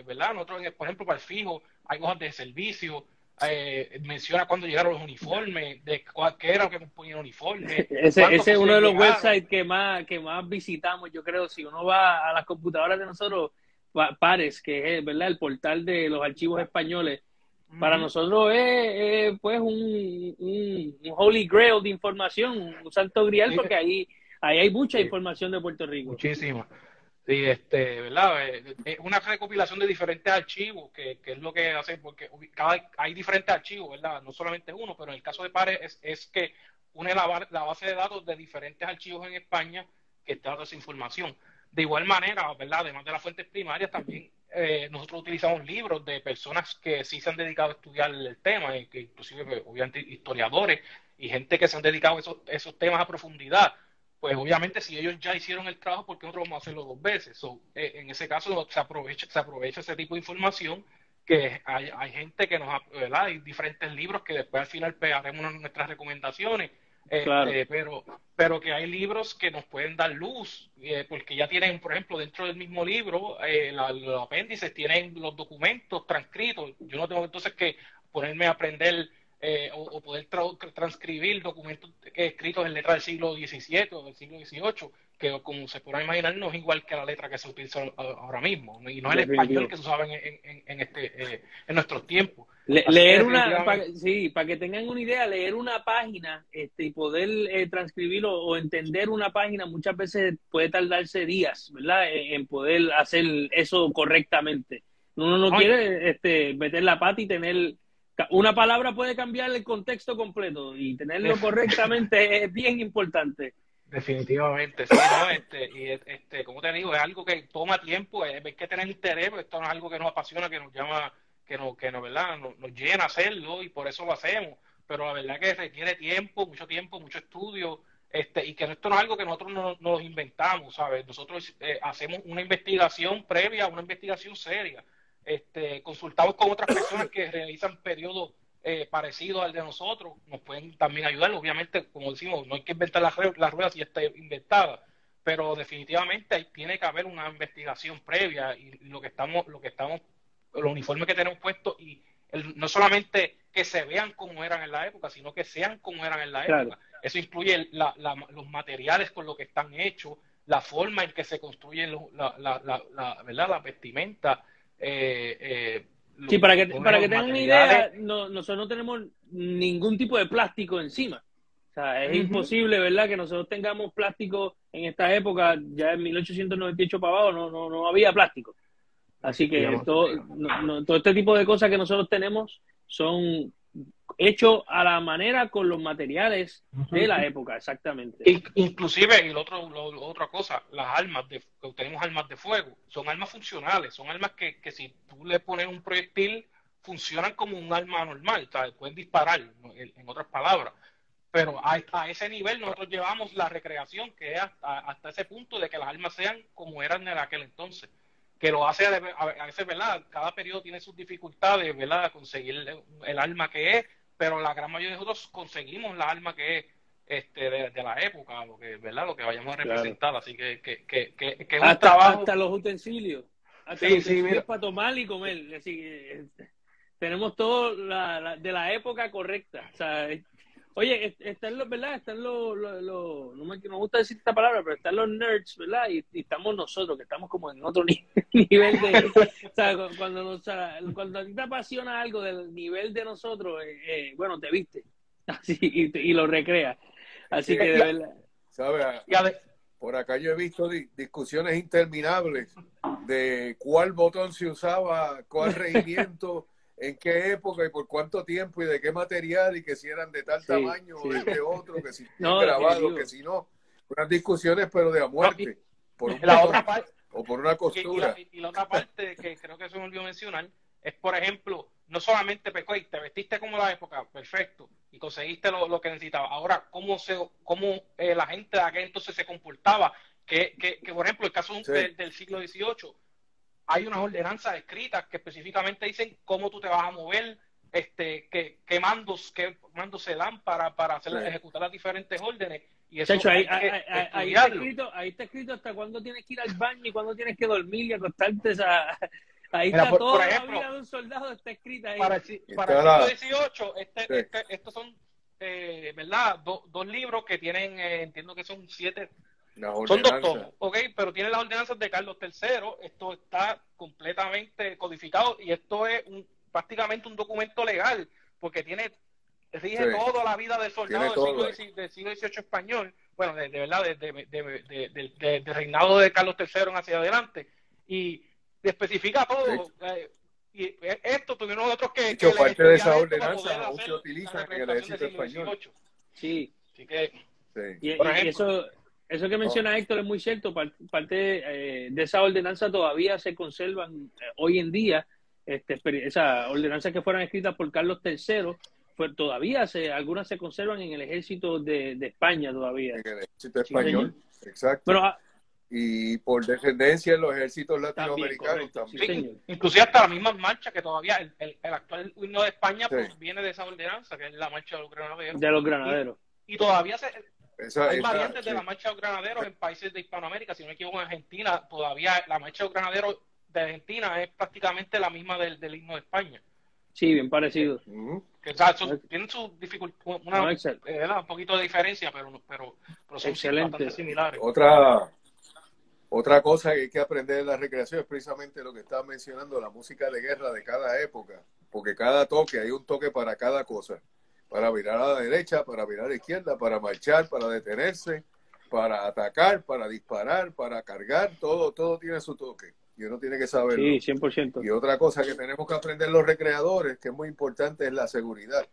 ¿verdad? Nosotros, por ejemplo, para el fijo, hay hojas de servicio, eh, menciona cuándo llegaron los uniformes, de qué era lo que componía el uniforme. *laughs* ese, ese es uno de los websites que más, que más visitamos, yo creo. Si uno va a las computadoras de nosotros, Pares, que es ¿verdad? el portal de los archivos españoles, para nosotros es, pues un, un, holy grail de información, un santo grial, porque ahí, ahí hay mucha información de Puerto Rico. Muchísima. Sí, este, ¿verdad? Es eh, eh, una recopilación de diferentes archivos, que, es lo que hace, porque cada, hay diferentes archivos, ¿verdad? No solamente uno, pero en el caso de Pares es, es que une la, base de datos de diferentes archivos en España que dando esa información. De igual manera, ¿verdad? Además de las fuentes primarias, también eh, nosotros utilizamos libros de personas que sí se han dedicado a estudiar el tema, y que inclusive, pues, obviamente, historiadores y gente que se han dedicado a esos, esos temas a profundidad pues obviamente si ellos ya hicieron el trabajo, ¿por qué nosotros vamos a hacerlo dos veces? Eh, en ese caso se aprovecha, se aprovecha ese tipo de información que hay, hay gente que nos, ¿verdad? Hay diferentes libros que después al final pegaremos nuestras recomendaciones, este, pero, pero que hay libros que nos pueden dar luz, eh, porque ya tienen, por ejemplo, dentro del mismo libro, eh, los apéndices tienen los documentos transcritos. Yo no tengo entonces que ponerme a aprender eh, o, poder transcribir documentos escritos en letra del siglo XVII o del siglo XVIII, que como se podrá imaginar no es igual que la letra que se utiliza ahora mismo, y no es el español que se usaba en, en, este, eh, en nuestros tiempos. leer una, sí, para que tengan una idea, leer una página este, y poder eh, transcribirlo o entender una página muchas veces puede tardarse días, ¿verdad? En, poder hacer eso correctamente. Uno no quiere este, meter la pata y tener una palabra puede cambiar el contexto completo y tenerlo correctamente es bien importante. Definitivamente, sí, ¿no? Este, y este, como te digo, es algo que toma tiempo, hay que tener interés, porque esto no es algo que nos apasiona, que nos llama, que nos, que nos, ¿verdad? Nos, llena hacerlo y por eso lo hacemos. Pero la verdad que requiere tiempo, mucho tiempo, mucho estudio, este, y que esto no es algo que nosotros no, nos inventamos, ¿sabes? Nosotros eh, hacemos una investigación previa, una investigación seria este, consultamos con otras personas que realizan periodos eh, parecidos al de nosotros, nos pueden también ayudar. Obviamente, como decimos, no hay que inventar las, las ruedas si ya está inventada, pero definitivamente tiene que haber una investigación previa y lo que estamos, lo que estamos, los uniformes que tenemos puestos y no solamente que se vean como eran en la época, sino que sean como eran en la época. Eso incluye los materiales con los que están hechos, la forma en que se construyen la, la, la, ¿verdad? la vestimenta, eh, eh, sí, para que, para que tengan una idea, nosotros no tenemos ningún tipo de plástico encima. O sea, es imposible, ¿verdad? Que nosotros tengamos plástico en esta época, ya en 1898 para abajo no, no, no había plástico. Así que todo, todo este tipo de cosas que nosotros tenemos son hecho a la manera con los materiales de la época, exactamente. Inclusive, y otro, otra cosa, las armas, de, tenemos armas de fuego, son armas funcionales, son armas que, que si tú le pones un proyectil, funcionan como un arma normal, pueden disparar, en otras palabras. Pero a, ese nivel nosotros llevamos la recreación, que es hasta, ese punto de que las armas sean como eran en aquel entonces que lo hace a veces, ¿verdad? Cada periodo tiene sus dificultades, ¿verdad? Conseguir el, el arma que es, pero la gran mayoría de nosotros conseguimos la arma que es. este, de, la época, lo que, ¿verdad? Lo que vayamos a representar, así que, que, que, que, hasta, hasta los utensilios, hasta los utensilios para tomar y comer, así que tenemos todo la, de la época correcta, o sea, Oye, están los, ¿verdad? Están los, no, me, gusta decir esta palabra, pero están los nerds, ¿verdad? Y, estamos nosotros, que estamos como en otro *laughs* nivel de... o sea, cuando, nos, cuando a ti te apasiona algo del nivel de nosotros, eh, eh, bueno, te viste, *laughs* así, y, lo recrea. Así que de verdad... ¿Sabes? Por acá yo he visto discusiones interminables de cuál botón se usaba, cuál regimiento *laughs* en qué época y por cuánto tiempo y de qué material y que si eran de tal tamaño o de otro, que si *laughs* no, grabado, que si no. Unas discusiones pero de a muerte. por la otra parte, o por una costura. Y la, otra parte que creo que se me olvidó mencionar es, por ejemplo, no solamente pecó te vestiste como la época, perfecto, y conseguiste lo, que necesitaba. Ahora, ¿cómo, se, cómo eh, la gente de aquel entonces se comportaba? Que, que, que por ejemplo, el caso del, del siglo XVIII, hay unas ordenanzas escritas que específicamente dicen cómo tú te vas a mover, este, qué, qué mandos, qué mandos se dan para, para hacer, ejecutar las diferentes órdenes. Y eso ahí, ahí, está escrito, ahí está escrito hasta cuándo tienes que ir al baño y cuándo tienes que dormir y acostarte. *laughs* ahí está todo toda la vida de un soldado está escrita ahí. Para, para el siglo XVIII, este, este, estos son, eh, ¿verdad? dos libros que tienen, eh, entiendo que son siete son dos tomos, ok, pero tiene las ordenanzas de Carlos III, esto está completamente codificado y esto es un, prácticamente un documento legal, porque tiene, rige toda la vida del soldado del siglo, del siglo, XVIII español, bueno, de, verdad, del reinado de Carlos III en hacia adelante, y especifica todo. Eh, y esto tuvieron otros que... que parte de esa ordenanza aún se utilizan en el ejército español. Sí. Así que, y, por ejemplo, y eso eso que menciona Héctor es muy cierto. Parte eh, de esa ordenanza todavía se conservan eh, hoy en día. Este, esas ordenanzas que fueron escritas por Carlos III, pues todavía se, algunas se conservan en el ejército de, España todavía. En el ejército español, exacto. Ah, y por descendencia en los ejércitos latinoamericanos también. Inclusive hasta la misma marcha que todavía el, el, actual himno de España pues, viene de esa ordenanza, que es la marcha de los granaderos. De los granaderos. y todavía se, hay variantes de la marcha de granaderos en países de Hispanoamérica. Si no me equivoco, en Argentina, todavía la marcha de granaderos de Argentina es prácticamente la misma del, del himno de España. Sí, bien parecido. Que, o sea, tienen su dificultad, una, eh, un poquito de diferencia, pero, pero, pero son bastante similares. Otra, otra cosa que hay que aprender de la recreación es precisamente lo que estaba mencionando, la música de guerra de cada época, porque cada toque, hay un toque para cada cosa para virar a la derecha, para virar a la izquierda, para marchar, para detenerse, para atacar, para disparar, para cargar, todo, todo tiene su toque. Y uno tiene que saberlo. Sí, 100%. Y otra cosa que tenemos que aprender los recreadores, que es muy importante, es la seguridad.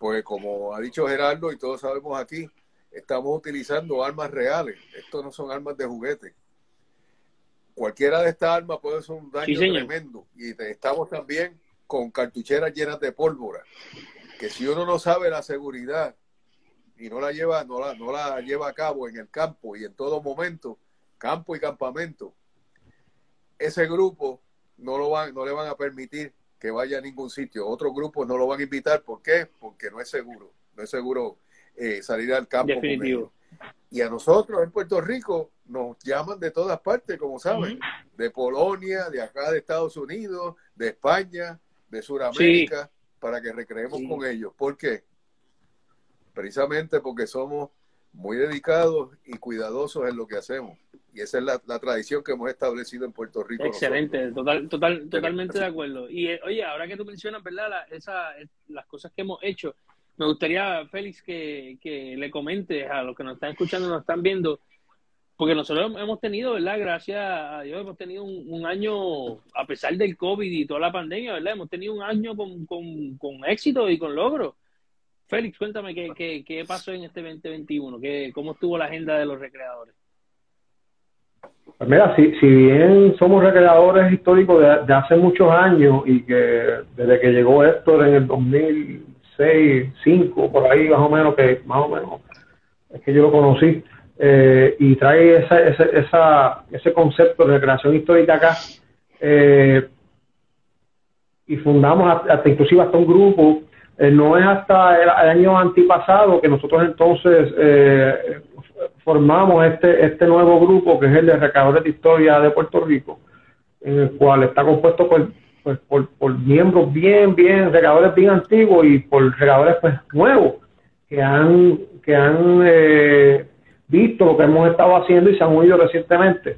Pues como ha dicho Gerardo y todos sabemos aquí, estamos utilizando armas reales. Esto no son armas de juguete. Cualquiera de estas armas puede ser un daño tremendo. Y estamos también con cartucheras llenas de pólvora que si uno no sabe la seguridad y no la lleva, no la, no la lleva a cabo en el campo y en todo momento, campo y campamento, ese grupo no lo van, no le van a permitir que vaya a ningún sitio. Otros grupos no lo van a invitar. ¿Por qué? Porque no es seguro. No es seguro eh, salir al campo. Definitivo. Y a nosotros en Puerto Rico nos llaman de todas partes, como saben, de Polonia, de acá de Estados Unidos, de España, de Sudamérica para que recreemos con ellos. ¿Por qué? Precisamente porque somos muy dedicados y cuidadosos en lo que hacemos. Y esa es la, tradición que hemos establecido en Puerto Rico. Excelente, total, total, totalmente de acuerdo. Y eh, oye, ahora que tú mencionas, ¿verdad? esa, las cosas que hemos hecho, me gustaría, Félix, que, que le comentes a los que nos están escuchando, nos están viendo, porque nosotros hemos tenido, ¿verdad? Gracias a Dios, hemos tenido un, año, a pesar del COVID y toda la pandemia, ¿verdad? Hemos tenido un año con, con, éxito y con logro. Félix, cuéntame qué, qué, pasó en este 2021, qué, cómo estuvo la agenda de los recreadores. Pues mira, si, si bien somos recreadores históricos de, hace muchos años y que desde que llegó Héctor en el 2006, 2005, por ahí más o menos, que más o menos es que yo lo conocí, eh, y trae esa, esa, ese concepto de recreación histórica acá. Eh, y fundamos hasta, inclusive hasta un grupo Eh, no es hasta el, año antipasado que nosotros entonces eh, formamos este, este nuevo grupo que es el de Recadores de Historia de Puerto Rico, en el cual está compuesto por, pues, por, miembros bien, bien, recadores bien antiguos y por recadores pues, nuevos que han, que han visto lo que hemos estado haciendo y se han unido recientemente.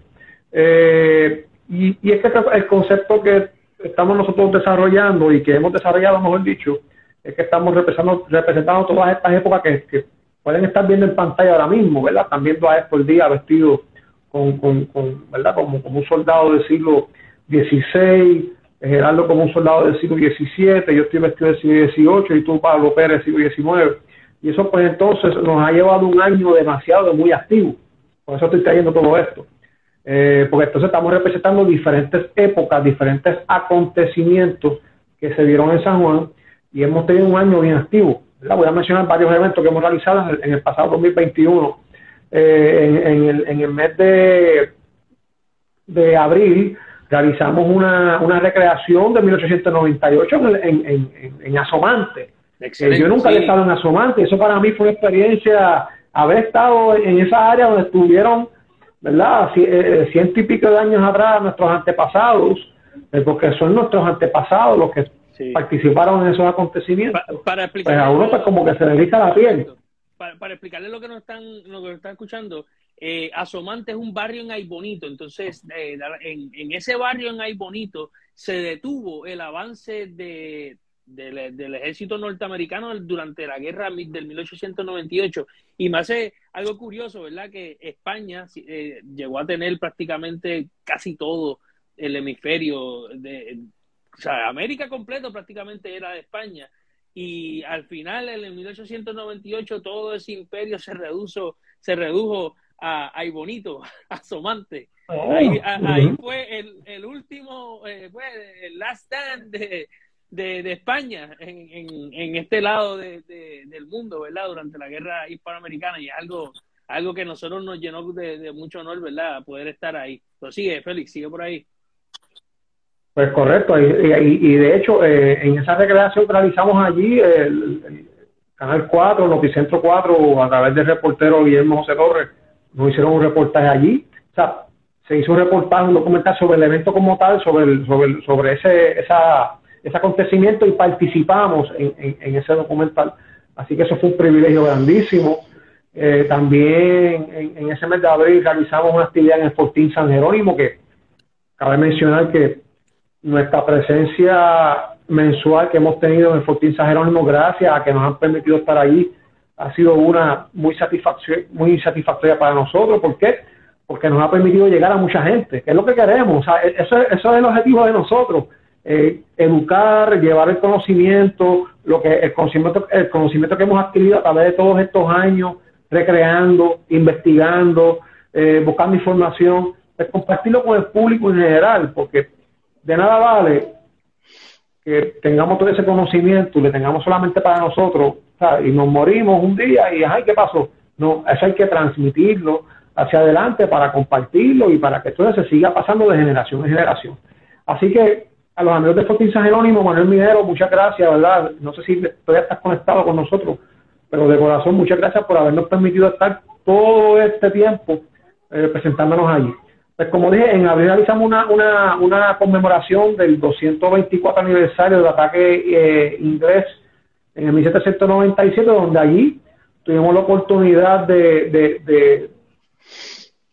y, y es que el concepto que estamos nosotros desarrollando y que hemos desarrollado, mejor dicho, es que estamos representando, representando todas estas épocas que, pueden estar viendo en pantalla ahora mismo, ¿verdad? Están viendo a el día vestido con, con, ¿verdad? Como, como un soldado del siglo XVI, Gerardo como un soldado del siglo XVII, yo estoy vestido del siglo XVIII y tú, Pablo Pérez, del siglo XIX. Y eso pues entonces nos ha llevado un año demasiado muy activo. Por eso estoy trayendo todo esto. Eh, porque entonces estamos representando diferentes épocas, diferentes acontecimientos que se dieron en San Juan y hemos tenido un año bien activo. Voy a mencionar varios eventos que hemos realizado en el, pasado 2021. Eh, en, el, en, el, mes de, de abril realizamos una, una recreación de 1898 en, en, en Asomante. Eh, yo nunca había estado en Asomante, eso para mí fue una experiencia, haber estado en esa área donde estuvieron, ¿verdad? Eh, ciento y pico de años atrás nuestros antepasados, porque son nuestros antepasados los que participaron en esos acontecimientos. para explicar pues a uno pues como que se dedica la piel. Para, para explicarles lo que nos están, lo que están escuchando, eh, Asomante es un barrio en Aybonito, entonces eh, en, ese barrio en Aybonito se detuvo el avance de, del, ejército norteamericano durante la guerra del 1898 y me hace algo curioso, ¿verdad? Que España eh, llegó a tener prácticamente casi todo el hemisferio de, o sea, América completo prácticamente era de España. Y al final, en 1898, todo ese imperio se redujo, se redujo a, a Ibonito, *laughs* a Somante. Oh. Ahí, fue el, el último, eh, fue el last stand de, de, España en, en, en, este lado de, del mundo, ¿verdad? Durante la guerra hispanoamericana y algo, algo que nosotros nos llenó de, mucho honor, ¿verdad? Poder estar ahí. Pero sigue, Félix, sigue por ahí. Pues correcto, y, y, de hecho eh, en esa recreación que realizamos allí, el, Canal 4, Noticentro 4, a través del reportero Guillermo José Torres, nos hicieron un reportaje allí. O sea, se hizo un reportaje, un documental sobre el evento como tal, sobre, sobre, sobre ese, esa, ese acontecimiento y participamos en, en, ese documental. Así que eso fue un privilegio grandísimo. Eh, también en, ese mes de abril realizamos una actividad en el Fortín San Jerónimo, que cabe mencionar que nuestra presencia mensual que hemos tenido en el Fortín San Jerónimo, gracias a que nos han permitido estar allí, ha sido una muy, satisfactoria, muy satisfactoria para nosotros. ¿Por qué? Porque nos ha permitido llegar a mucha gente, que es lo que queremos. O e-, eso, eso es el objetivo de nosotros. Eh, educar, llevar el conocimiento, lo que el conocimiento, el conocimiento que hemos adquirido a través de todos estos años, recreando, investigando, eh, buscando información, es compartirlo con el público en general, porque de nada vale que tengamos todo ese conocimiento le tengamos solamente para nosotros y nos morimos un día y ay, ¿qué pasó? No, eso hay que transmitirlo hacia adelante para compartirlo y para que todo se siga pasando de generación en generación. Así que a los amigos de Fortín San Jerónimo, Manuel Minero, muchas gracias, ¿verdad? No sé si todavía estás conectado con nosotros, pero de corazón muchas gracias por habernos permitido estar todo este tiempo eh, presentándonos allí. Pues como dije, en abril realizamos una, una, una conmemoración del 224 aniversario del ataque eh, inglés en el 1797, donde allí tuvimos la oportunidad de,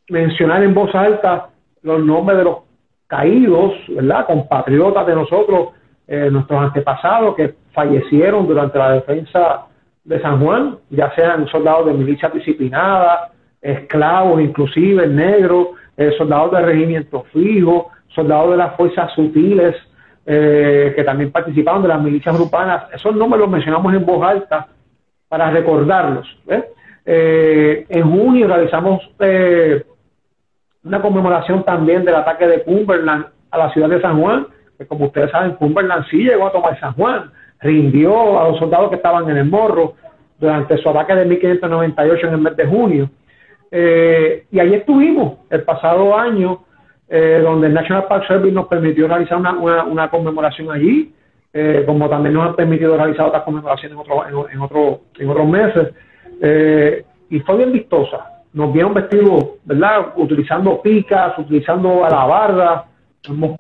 mencionar en voz alta los nombres de los caídos, ¿verdad? Compatriotas de nosotros, eh, nuestros antepasados que fallecieron durante la defensa de San Juan, ya sean soldados de milicia disciplinada, esclavos, inclusive negros, eh, soldados de regimiento fijo, soldados de las fuerzas sutiles, eh, que también participaron de las milicias urbanas. Esos nombres los mencionamos en voz alta para recordarlos. En junio realizamos una conmemoración también del ataque de Cumberland a la ciudad de San Juan, que como ustedes saben, Cumberland sí llegó a tomar San Juan, rindió a los soldados que estaban en el morro durante su ataque de 1598 en el mes de junio. Eh, y ahí estuvimos el pasado año, eh, donde el National Park Service nos permitió realizar una, una, conmemoración allí. eh, como también nos han permitido realizar otras conmemoraciones en, en, otro, en otros meses. Eh, y fue bien vistosa. Nos vieron vestidos, ¿verdad? Utilizando picas, utilizando alabardas,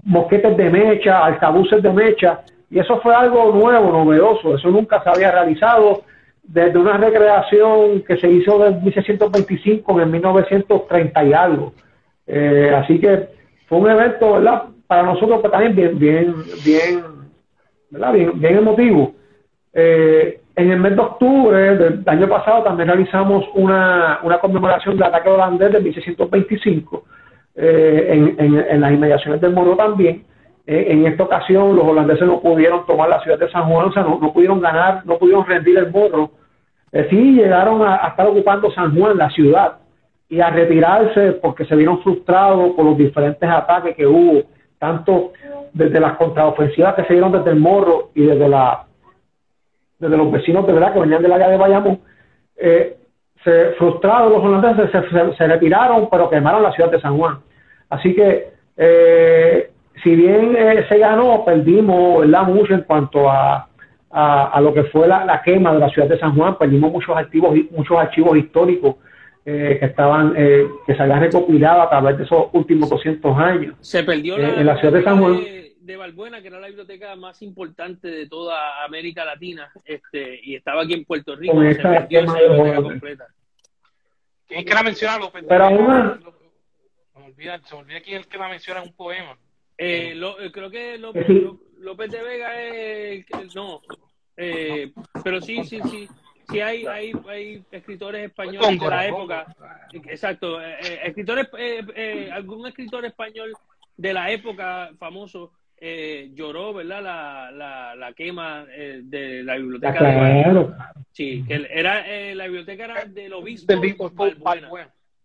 mosquetes de mecha, altabuces de mecha, y eso fue algo nuevo, novedoso, eso nunca se había realizado desde una recreación que se hizo en 1625 en 1930 y algo. Eh, así que fue un evento, ¿verdad? Para nosotros pues, también bien, bien, bien, ¿verdad? Bien, bien emotivo. Eh, en el mes de octubre del año pasado también realizamos una, una conmemoración del ataque holandés de 1625 eh, en, en, las inmediaciones del Moro también. Eh, en esta ocasión los holandeses no pudieron tomar la ciudad de San Juan, o sea, no, pudieron ganar, no pudieron rendir el Morro. Eh, sí llegaron a, estar ocupando San Juan, la ciudad, y a retirarse porque se vieron frustrados por los diferentes ataques que hubo, tanto desde las contraofensivas que se dieron desde el Morro y desde la desde los vecinos de verdad que venían del área de Bayamón. Eh, se, frustrados los holandeses se, retiraron, pero quemaron la ciudad de San Juan. Así que, eh, si bien eh, se ganó, perdimos ¿verdad? mucho en cuanto a, a, lo que fue la, quema de la ciudad de San Juan, perdimos muchos archivos, muchos archivos históricos eh, que estaban que se habían recopilado a través de esos últimos 200 años. Se perdió la, en la ciudad de San Juan. De, Balbuena, que era la biblioteca más importante de toda América Latina, este, y estaba aquí en Puerto Rico. se perdió esa biblioteca completa. ¿Quién es que la menciona López? Pero aún se me olvida quién es el que la menciona en un poema. Eh, lo, eh, creo que López, López, de Vega es no, eh, pero sí, sí, sí. Sí hay, hay, hay escritores españoles de la época. Exacto. Eh, eh, escritores, algún escritor español de la época famoso lloró, ¿verdad? La, la, la quema de la biblioteca. de Sí, que era, la biblioteca era del obispo. Del obispo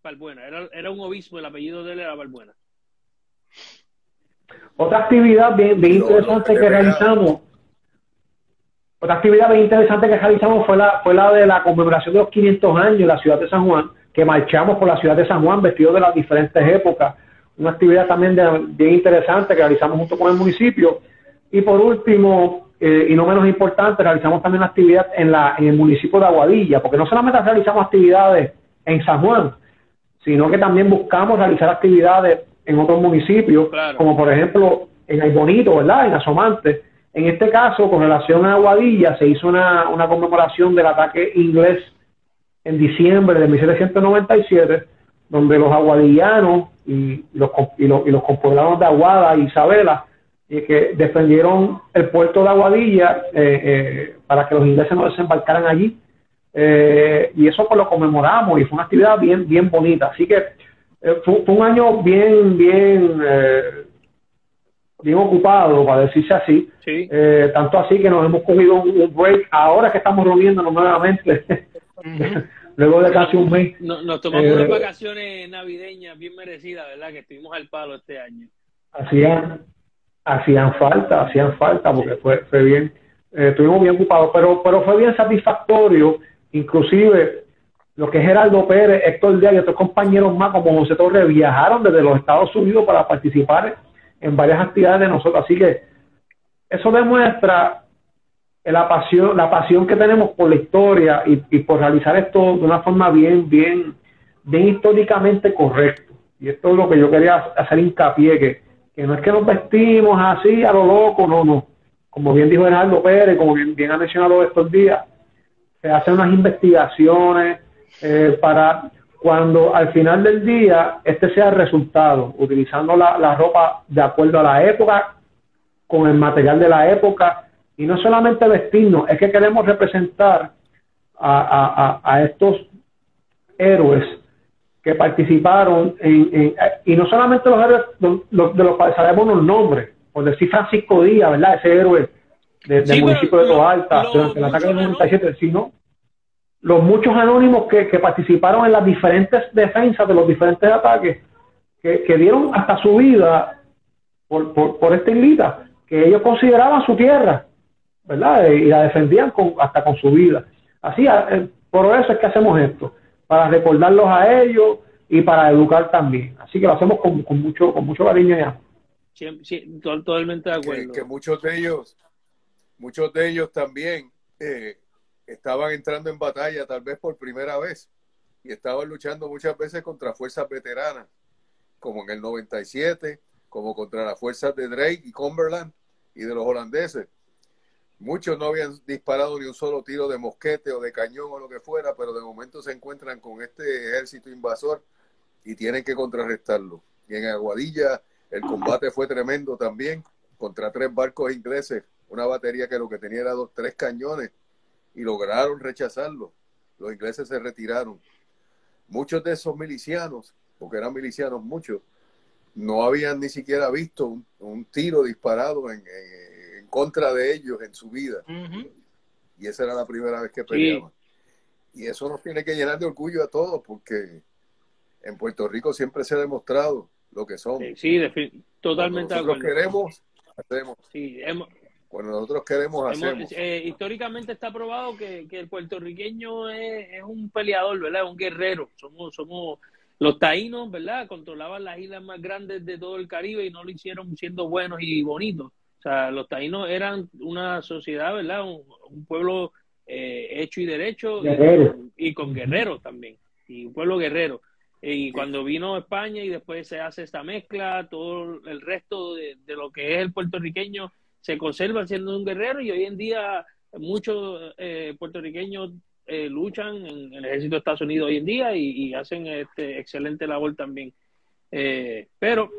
Balbuena. Era, era un obispo, el apellido de él era Balbuena. Otra actividad bien, bien interesante que realizamos, otra actividad bien interesante que realizamos fue la, fue la de la conmemoración de los 500 años en la ciudad de San Juan, que marchamos por la ciudad de San Juan vestidos de las diferentes épocas. Una actividad también bien interesante que realizamos junto con el municipio. Y por último, eh, y no menos importante, realizamos también una actividad en, la, en el municipio de Aguadilla, porque no solamente realizamos actividades en San Juan, sino que también buscamos realizar actividades en otros municipios, como por ejemplo en El Bonito, ¿verdad? En Asomante. En este caso, con relación a Aguadilla, se hizo una, una conmemoración del ataque inglés en diciembre de 1797, donde los aguadillanos y los, y los, y los compoblados de Aguada y Isabela eh, que defendieron el puerto de Aguadilla eh, eh, para que los ingleses no desembarcaran allí eh, y eso pues lo conmemoramos y fue una actividad bien, bien bonita. Así que eh, fue, un año bien, bien, eh, bien ocupado, para decirse así. tanto así que nos hemos cogido un, break ahora que estamos reuniéndonos nuevamente. *laughs* Luego de casi un mes. nos tomamos unas vacaciones navideñas bien merecidas, ¿verdad? Que estuvimos al palo este año. Hacían, hacían falta, hacían falta, porque fue, fue bien, estuvimos bien ocupados, pero, pero fue bien satisfactorio Inclusive, lo que es Geraldo Pérez, Héctor Díaz y otros compañeros más como José Torres viajaron desde los Estados Unidos para participar en varias actividades de nosotros. Así que eso demuestra la pasión, la pasión que tenemos por la historia y, por realizar esto de una forma bien, bien, bien históricamente correcto. Y esto es lo que yo quería hacer hincapié, que, que no es que nos vestimos así a lo loco, no, no. Como bien dijo Geraldo Pérez, como bien, bien ha mencionado estos días, se hacen unas investigaciones eh, para cuando al final del día este sea el resultado, utilizando la, ropa de acuerdo a la época, con el material de la época, y no solamente vestirnos, es que queremos representar a, estos héroes que participaron en, y no solamente los héroes de los cuales sabemos los nombres, por decir Francisco Díaz, ¿verdad? Ese héroe del municipio de Toalta durante el ataque del 97, sino los muchos anónimos que, participaron en las diferentes defensas de los diferentes ataques, que, dieron hasta su vida por, por, esta islita, que ellos consideraban su tierra, ¿verdad? Y la defendían con, hasta con su vida. Así, eh, por eso es que hacemos esto, para recordarlos a ellos y para educar también. Así que lo hacemos con, mucho con mucho cariño ya. Sí, totalmente de acuerdo. Que, muchos de ellos muchos de ellos también eh, estaban entrando en batalla tal vez por primera vez y estaban luchando muchas veces contra fuerzas veteranas, como en el 97, como contra las fuerzas de Drake y Cumberland y de los holandeses. Muchos no habían disparado ni un solo tiro de mosquete o de cañón o lo que fuera, pero de momento se encuentran con este ejército invasor y tienen que contrarrestarlo. Y en Aguadilla el combate fue tremendo también contra tres barcos ingleses, una batería que lo que tenía era dos, tres cañones y lograron rechazarlo. Los ingleses se retiraron. Muchos de esos milicianos, porque eran milicianos muchos, no habían ni siquiera visto un, tiro disparado en, contra de ellos en su vida. Y esa era la primera vez que peleaban. Y eso nos tiene que llenar de orgullo a todos, porque en Puerto Rico siempre se ha demostrado lo que somos. Sí, totalmente. Cuando nosotros queremos, hacemos. Sí, Cuando nosotros queremos, hacemos. Eh, históricamente está probado que, el puertorriqueño es, es, un peleador, ¿verdad? Un guerrero. Somos, somos los taínos, ¿verdad? Controlaban las islas más grandes de todo el Caribe y no lo hicieron siendo buenos y bonitos. O sea, los taínos eran una sociedad, ¿verdad? Un, pueblo eh, hecho y derecho y, con guerreros también. Y un pueblo guerrero. Y cuando vino España y después se hace esta mezcla, todo el resto de, lo que es el puertorriqueño se conserva siendo un guerrero y hoy en día muchos eh, puertorriqueños eh, luchan en, el ejército de Estados Unidos hoy en día y, hacen este excelente labor también. Eh, pero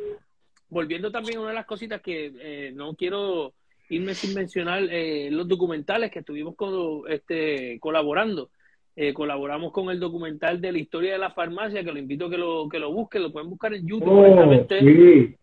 volviendo también a una de las cositas que eh, no quiero irme sin mencionar los documentales que estuvimos con, este, colaborando. colaboramos con el documental de la historia de la farmacia, que lo invito a que lo, que lo busquen, lo pueden buscar en YouTube. Oh,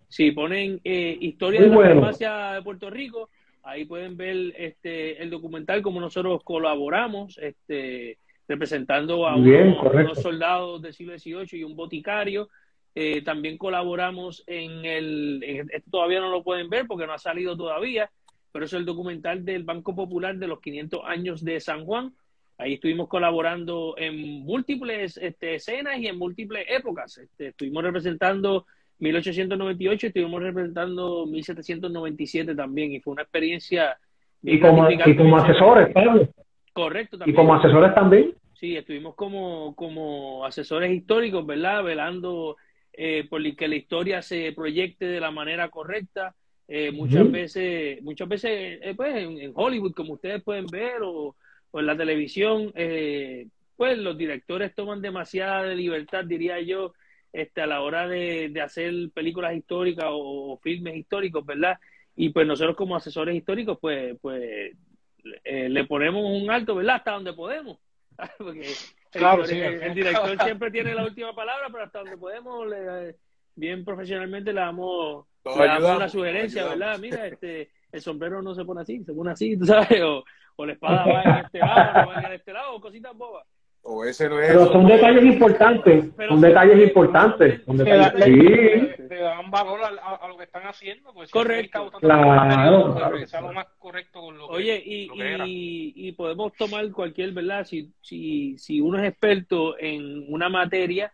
Si ponen historia de la farmacia de Puerto Rico, Ahí pueden ver este el documental como nosotros colaboramos, este representando a unos, soldados del siglo XVIII y un boticario. Eh, también colaboramos en el, esto todavía no lo pueden ver porque no ha salido todavía, pero es el documental del Banco Popular de los 500 años de San Juan. Ahí estuvimos colaborando en múltiples este, escenas y en múltiples épocas. Este, estuvimos representando 1898 estuvimos representando 1797 también y fue una experiencia y como, y como asesores Pablo. correcto también. y como asesores también sí estuvimos como como asesores históricos verdad velando eh, por que la historia se proyecte de la manera correcta eh, muchas veces muchas veces eh, pues en, Hollywood como ustedes pueden ver o, o en la televisión eh, pues los directores toman demasiada libertad diría yo este, a la hora de, hacer películas históricas o, filmes históricos, ¿verdad? Y pues nosotros como asesores históricos, pues, pues eh, le ponemos un alto, ¿verdad? Hasta donde podemos. *laughs* Porque el, director siempre tiene la última palabra, pero hasta donde podemos, bien profesionalmente le damos, una sugerencia, ¿verdad? Mira, este, el sombrero no se pone así, se pone así, *laughs* ¿tú sabes? O, o la espada va en este lado, no va en este lado, o cositas bobas. O ese no es Pero son detalles importantes, son detalles importantes. Son detalles, sí. Te dan valor a, lo que están haciendo. Pues, correcto. Claro. lo más correcto con lo Oye, y, y, y, podemos tomar cualquier, ¿verdad? Si, si, si uno es experto en una materia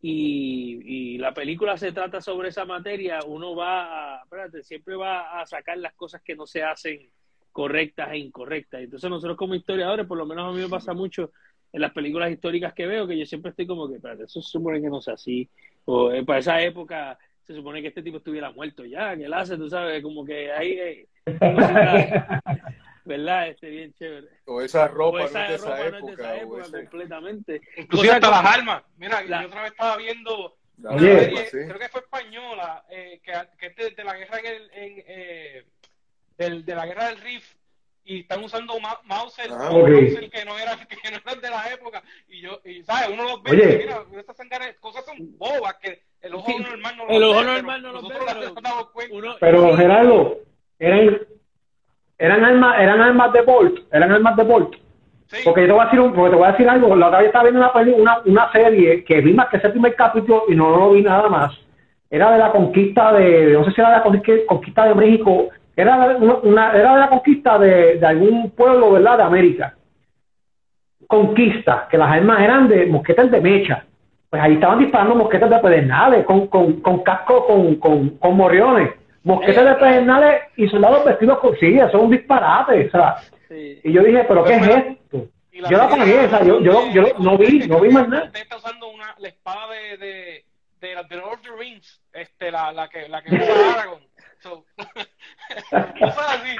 y, y la película se trata sobre esa materia, uno va a, espérate, siempre va a sacar las cosas que no se hacen correctas e incorrectas. Entonces nosotros como historiadores, por lo menos a mí me pasa mucho en las películas históricas que veo, que yo siempre estoy como que, espérate, eso se supone que no sea así. O eh, para esa época se supone que este tipo estuviera muerto ya, que él hace, tú sabes, como que ahí... Eh, *laughs* ¿Verdad? Este, bien chévere. O esa ropa, no, es de esa época, completamente. Inclusive hasta las armas. Mira, yo otra vez estaba viendo creo que fue española, eh, que, que de, de, la guerra en, en eh, del, de la guerra del Rif, y están usando Mauser, ah, que no era *laughs* que no eran de la época y yo y sabes uno los ve y mira estas cosas son bobas que el ojo normal no el ojo normal no lo ve pero, pero Gerardo eran eran armas eran armas de Bolt eran armas de Bolt. Porque yo te voy a decir un, porque te voy a decir algo la otra vez estaba viendo una, una, una serie que vi más que ese primer capítulo y no lo vi nada más. Era de la conquista de no sé si era de la conquista de México era, una, era de la conquista de, algún pueblo, ¿verdad?, de América. Conquista, que las armas eran de mosquetes de mecha. Pues ahí estaban disparando mosquetes de pedernales, con, con, con casco, con, con, con morriones, mosquetes de pedernales y soldados vestidos con sí, eso es un disparate, o sea, y yo dije, pero ¿qué es esto? Yo la pagué, o sea, yo, yo, yo no vi, no vi más nada. Usted está usando una, la espada de, de, de, de Lord of the Rings, este, la, la que, la que usa Aragorn. So, *laughs* *laughs* así.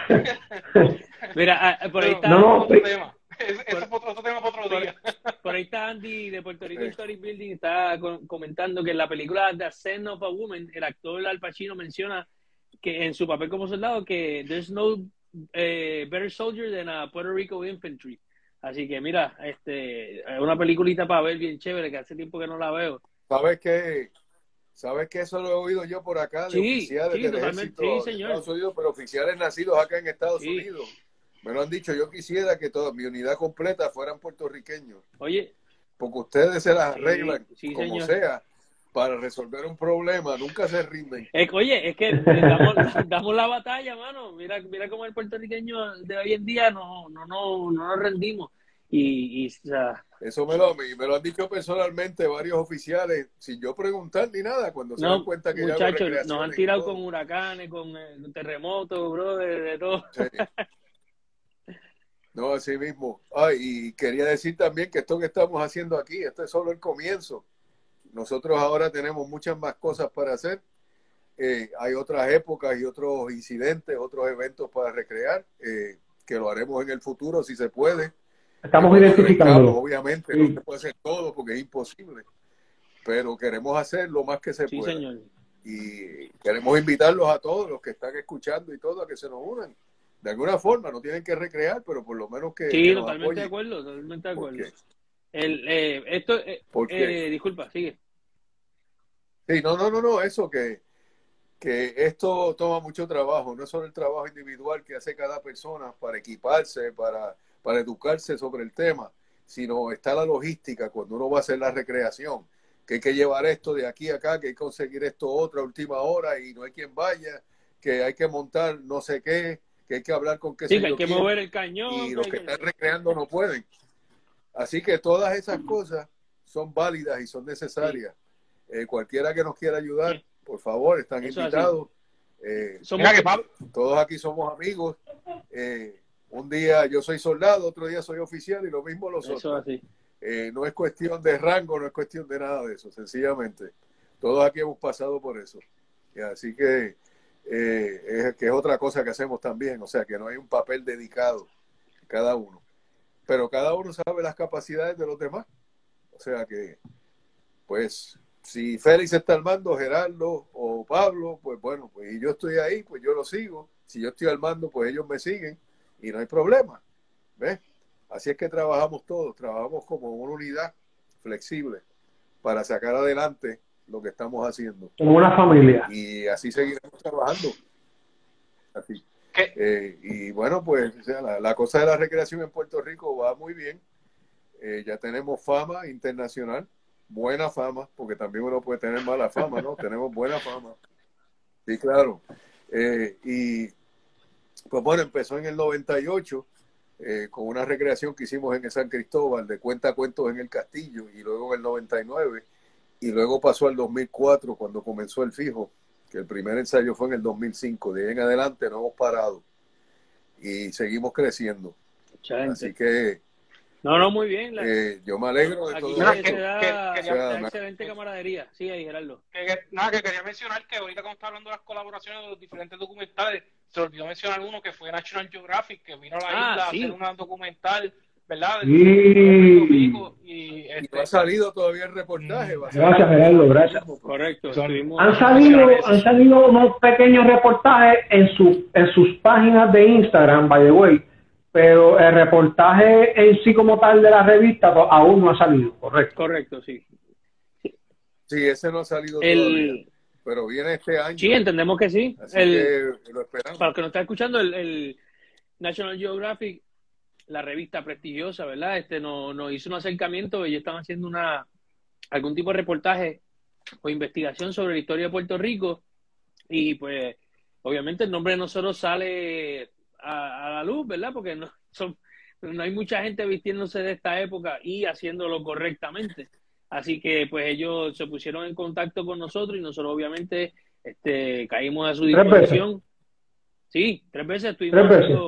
Mira, ah, por ahí está no, no, otro tema. Eso es otro, otro tema para otro por, día. *laughs* por ahí está Andy de Puerto Rico Story Building, está comentando que en la película The Ascent of a Woman, el actor Al Pacino menciona que en su papel como soldado que there's no eh, better soldier than a Puerto Rico infantry. Así que mira, este, es una peliculita para ver bien chévere, que hace tiempo que no la veo. ¿Sabes qué? ¿Sabes que Eso lo he oído yo por acá de Sí, oficiales sí, del ejército sí, de. Estados Unidos, pero oficiales nacidos acá en Estados. Unidos. Me lo han dicho, yo quisiera que toda mi unidad completa fueran puertorriqueños, Oye, porque ustedes se las arreglan como señor. sea para resolver un problema, nunca se rinden. es, oye, es que damos, *laughs* damos la batalla, mano. Mira, mira cómo el puertorriqueño de hoy en día no, no, no, no nos rendimos. Y, y o sea, Eso me lo, me lo han dicho personalmente varios oficiales, sin yo preguntar ni nada, cuando se dan cuenta que muchachos, nos recreaciones han tirado con huracanes, con eh, terremotos, bro, de, de todo. Sí. No, así mismo. Ay, y quería decir también que esto que estamos haciendo aquí, esto es solo el comienzo. Nosotros ahora tenemos muchas más cosas para hacer. Eh, hay otras épocas y otros incidentes, otros eventos para recrear, eh, que lo haremos en el futuro si se puede. Estamos tengamos, Obviamente Sí. no se puede hacer todo porque es imposible, pero queremos hacer lo más que se Sí, pueda. señor. Y queremos invitarlos a todos los que están escuchando y todo a que se nos unan. De alguna forma, no tienen que recrear, pero por lo menos que, Sí, que totalmente de acuerdo, totalmente de acuerdo. El, eh, esto, eh, eh, disculpa, sigue. Sí, no, no, no, no, eso que, que esto toma mucho trabajo, no es solo el trabajo individual que hace cada persona para equiparse, para, para educarse sobre el tema, sino está la logística cuando uno va a hacer la recreación, que hay que llevar esto de aquí a acá, que hay que conseguir esto otra última hora y no hay quien vaya, que hay que montar no sé qué, que hay que hablar con qué Sí, que hay que quién, mover el cañón. y los que que- están recreando no pueden. Así que todas esas cosas son válidas y son necesarias. Eh, cualquiera que nos quiera ayudar, Sí. por favor, están Eso es invitados. Eh, Somos- Mira que Pablo, todos aquí somos amigos. Eh, un día yo soy soldado, otro día soy oficial y lo mismo los Eso otros. así. Eh, no es cuestión de rango, no es cuestión de nada de eso, sencillamente. Todos aquí hemos pasado por eso. Y así que, eh, es, que es otra cosa que hacemos también, o sea, que no hay un papel dedicado cada uno. Pero cada uno sabe las capacidades de los demás. O sea que, pues, si Félix está al mando, Gerardo o Pablo, pues bueno, pues y yo estoy ahí, pues yo lo sigo. Si yo estoy al mando, pues ellos me siguen y no hay problema. ¿Ves? Así es que trabajamos todos, trabajamos como una unidad flexible para sacar adelante lo que estamos haciendo. Como una familia. Y así seguiremos trabajando. Así. ¿Qué? Eh, y bueno, pues o sea, la, la cosa de la recreación en Puerto Rico va muy bien. Eh, ya tenemos fama internacional, buena fama, porque también uno puede tener mala fama, ¿no? *laughs* tenemos buena fama. Sí, claro. Eh, y pues bueno, empezó en el 98 eh, con una recreación que hicimos en el San Cristóbal de cuenta cuentos en el castillo y luego en el 99 y luego pasó al 2004 cuando comenzó el fijo, que el primer ensayo fue en el 2005. De ahí en adelante no hemos parado y seguimos creciendo. Así que No, no, muy bien. la- eh, yo me alegro de aquí todo se, que- que- se quería- da me- excelente camaradería. Sí, ahí, Gerardo. que, que- nada, que quería mencionar que ahorita cuando está hablando de las colaboraciones de los diferentes documentales, se olvidó mencionar uno que fue National Geographic, que vino a la Ah, isla sí. a hacer una documental, ¿verdad? Sí. Y este, no ha salido todavía el reportaje. va Gracias, Gerardo, gracias. Correcto. Han salido, han salido unos pequeños reportajes en, su, en sus páginas de Instagram, by the way, pero el reportaje en sí como tal de la revista pues, aún no ha salido, correcto. Correcto, sí. Sí, ese no ha salido todavía, El, pero viene este año. sí, entendemos que sí. Así El, que lo esperamos. para los que nos están escuchando, el, el National Geographic, la revista prestigiosa, ¿verdad? Este nos, nos hizo un acercamiento, ellos están haciendo una algún tipo de reportaje o investigación sobre la historia de Puerto Rico y pues obviamente el nombre de nosotros sale a, a la luz, ¿verdad? Porque no son no hay mucha gente vistiéndose de esta época y haciéndolo correctamente. Así que pues ellos se pusieron en contacto con nosotros y nosotros obviamente Este, caímos a su disposición. Sí, tres veces estuvimos tres veces.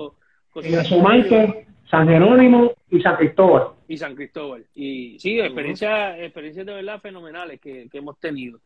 San Jerónimo y San Cristóbal. Y San Cristóbal. Y sí, experiencias, experiencias de verdad fenomenales que, que, hemos tenido.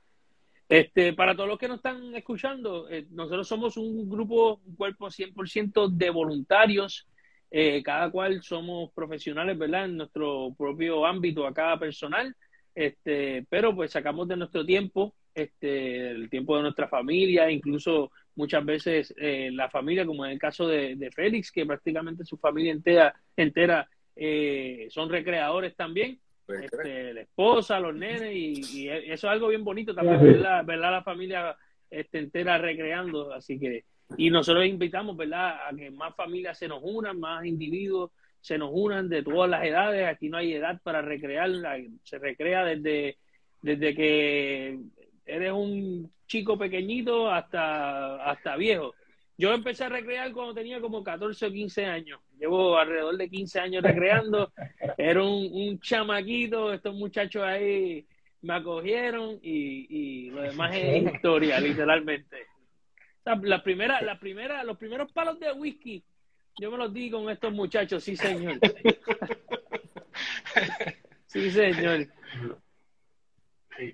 Este, para todos los que nos están escuchando, eh, nosotros somos un grupo, un cuerpo 100% de voluntarios. Eh, cada cual somos profesionales, ¿verdad? En nuestro propio ámbito, a cada personal. Este, pero pues sacamos de nuestro tiempo, este, el tiempo de nuestra familia, incluso muchas veces eh, la familia, como en el caso de, Félix, que prácticamente su familia entera, entera eh, son recreadores también. Este, la esposa, los nenes, y, eso es algo bien bonito también, ver la, la familia este, entera recreando. Así que, y nosotros invitamos, ¿verdad?, a que más familias se nos unan, más individuos se nos unan de todas las edades. Aquí no hay edad para recrear, se recrea desde, desde que eres un chico pequeñito hasta, hasta viejo. Yo empecé a recrear cuando tenía como 14 o 15 años. Llevo alrededor de 15 años recreando. *laughs* Era un, chamaquito, estos muchachos ahí me acogieron y, y lo demás es historia, literalmente. la primera, la primera, los primeros palos de whisky, yo me los di con estos muchachos, sí señor. *laughs* Sí señor.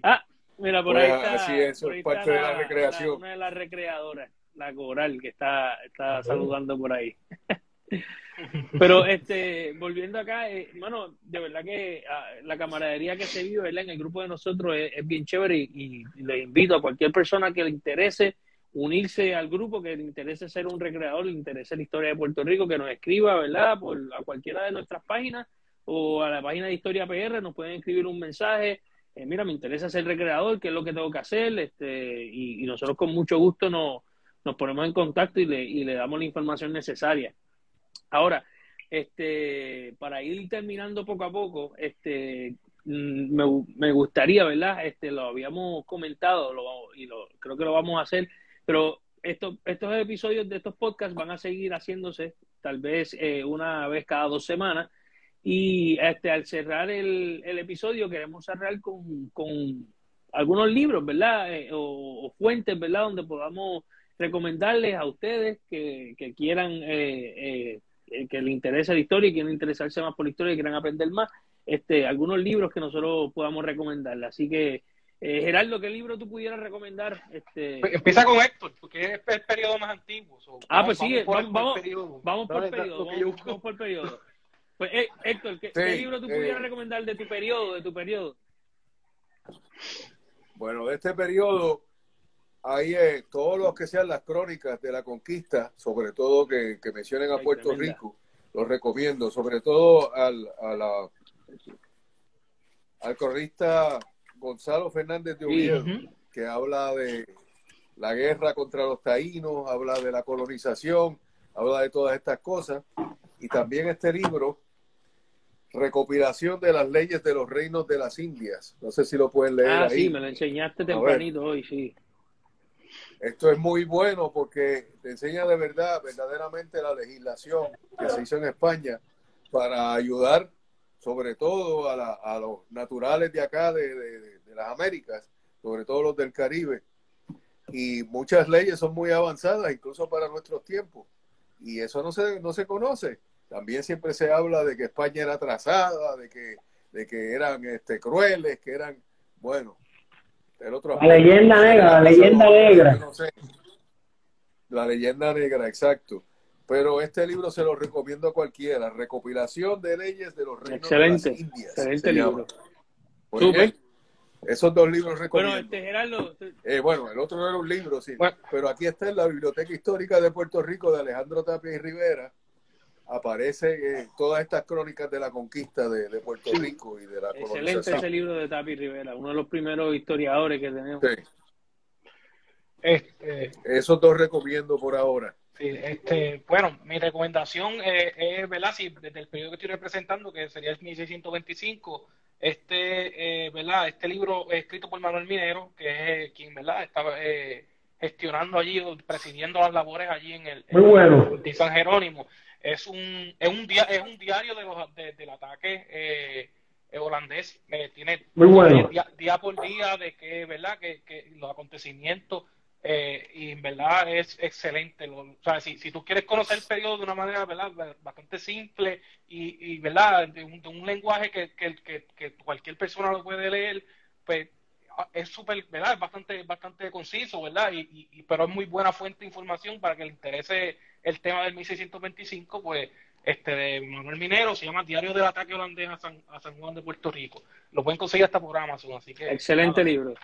Ah, Mira, por ahí está. Así es, parte de la recreación. una de las recreadoras, la coral, que está, está saludando por ahí. *laughs* Pero este, volviendo acá, eh, bueno, de verdad que ah, la camaradería que se vive en el grupo de nosotros es, bien chévere y, les invito a cualquier persona que le interese unirse al grupo, que le interese ser un recreador, le interese la historia de Puerto Rico, que nos escriba, ¿verdad? Por a cualquiera de nuestras páginas o a la página de Historia PR, nos pueden escribir un mensaje eh, mira, me interesa ser recreador, qué es lo que tengo que hacer, este, y, nosotros con mucho gusto nos, nos ponemos en contacto y le, y le damos la información necesaria. Ahora, este, para ir terminando poco a poco, este, mm, me, me gustaría, ¿verdad? Este, lo habíamos comentado lo, y lo, creo que lo vamos a hacer, pero estos, estos episodios de estos podcasts van a seguir haciéndose tal vez eh, una vez cada dos semanas y este, al cerrar el, el episodio queremos cerrar con, con algunos libros, ¿verdad? Eh, o, fuentes, ¿verdad? Donde podamos recomendarles a ustedes que, que quieran, eh, eh, que les interese la historia y quieran interesarse más por la historia y quieran aprender más, este, algunos libros que nosotros podamos recomendarles. Así que, Gerardo, ¿qué libro tú pudieras recomendar? Este... Pues, empieza con Héctor, porque es el periodo más antiguo. ah, pues sí, vamos, vamos, vamos, por periodo, vamos por periodo. Pues, eh, Héctor, ¿qué, libro tú pudieras eh, recomendar de tu periodo, de tu periodo? Bueno, de este periodo hay eh, todos los que sean las crónicas de la conquista, sobre todo que, mencionen a Puerto Rico, los recomiendo, sobre todo al, a al cronista Gonzalo Fernández de Oviedo, que habla de la guerra contra los taínos, habla de la colonización, habla de todas estas cosas. Y también este libro recopilación de las leyes de los reinos de las Indias. No sé si lo pueden leer ah, sí, me lo enseñaste tempranito hoy, sí. Esto es muy bueno porque te enseña de verdad, verdaderamente la legislación que se hizo en España para ayudar sobre todo a, los naturales de acá, de, las Américas, sobre todo los del Caribe. Y muchas leyes son muy avanzadas, incluso para nuestros tiempos. Y eso no se, no se conoce. También siempre se habla de que España era atrasada, de que, de que eran este, crueles, que eran, bueno, el otro... La leyenda negra, la leyenda negra. La leyenda negra, exacto. Pero este libro se lo recomiendo a cualquiera, recopilación de leyes de los reinos de las Indias. Excelente libro. esos dos libros recomiendo. Bueno, este Gerardo... Eh, bueno, el otro no era un libro, sí. Pero aquí está en la Biblioteca Histórica de Puerto Rico de Alejandro Tapia y Rivera aparece todas estas crónicas de la conquista de, Puerto Rico y de la Excelente ese libro de Tapi Rivera, uno de los primeros historiadores que tenemos. Este, Esos dos recomiendo por ahora. Sí, este, bueno, mi recomendación es, ¿verdad? Si desde el periodo que estoy representando, que sería el 1625, este, eh, ¿verdad? Este libro escrito por Manuel Minero, que es quien, ¿verdad? Estaba eh, gestionando allí, presidiendo las labores allí en el Muy bueno. de San Jerónimo es un, es un, día, es un diario de los, del ataque eh, holandés. Eh, tiene Muy bueno. día, por día de que, ¿verdad? Que, que los acontecimientos Eh, y en verdad es excelente. o sea, si, si tú quieres conocer el periodo de una manera ¿verdad? bastante simple y, y ¿verdad? De un, lenguaje que, que, que, cualquier persona lo puede leer, pues es súper, ¿verdad? Es bastante, bastante conciso, ¿verdad? Y, y, pero es muy buena fuente de información para que le interese el tema del 1625, pues este de Manuel Minero, se llama Diario del Ataque Holandés a San, a San Juan de Puerto Rico. Lo pueden conseguir hasta por Amazon, así que... Excelente libro.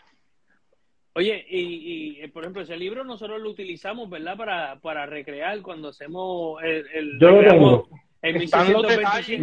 Oye, y, y, por ejemplo, ese libro nosotros lo utilizamos, ¿verdad? Para, para recrear cuando hacemos el... el Yo lo tengo. están, los detalles,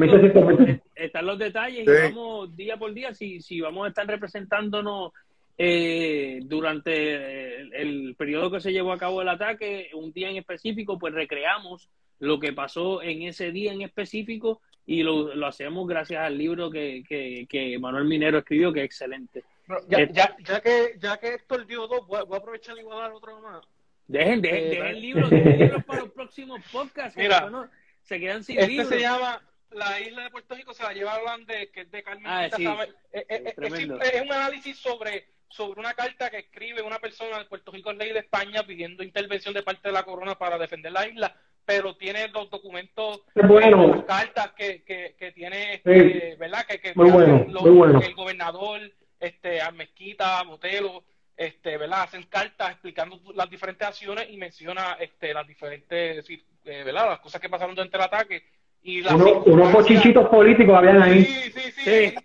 están los detalles y vamos día por día, si, si vamos a estar representándonos eh, durante el, el, periodo que se llevó a cabo el ataque, un día en específico, pues recreamos lo que pasó en ese día en específico y lo, lo hacemos gracias al libro que, que, que Manuel Minero escribió, que es excelente ya, eh, ya, ya, que, ya que Héctor dio dos, voy, a aprovechar y voy a dar otro más. Dejen, dejen, eh, dejen el libro, dejen el libro para los próximos podcasts. Mira, no, se quedan sin este se llama La isla de Puerto Rico, se la lleva Holandés, que es de Carmen. Ah, sí, eh, es, es, un análisis sobre sobre una carta que escribe una persona de Puerto Rico es ley de España pidiendo intervención de parte de la corona para defender la isla, pero tiene los documentos, bueno. las cartas que, que, que tiene, este, ¿verdad? Que, que muy bueno, muy bueno. el gobernador, este, a Mezquita, Botelo, este, ¿verdad? Hacen cartas explicando las diferentes acciones y menciona este, las diferentes, eh, ¿verdad? Las cosas que pasaron durante el ataque unos bochichitos políticos habían ahí. Sí, sí, sí.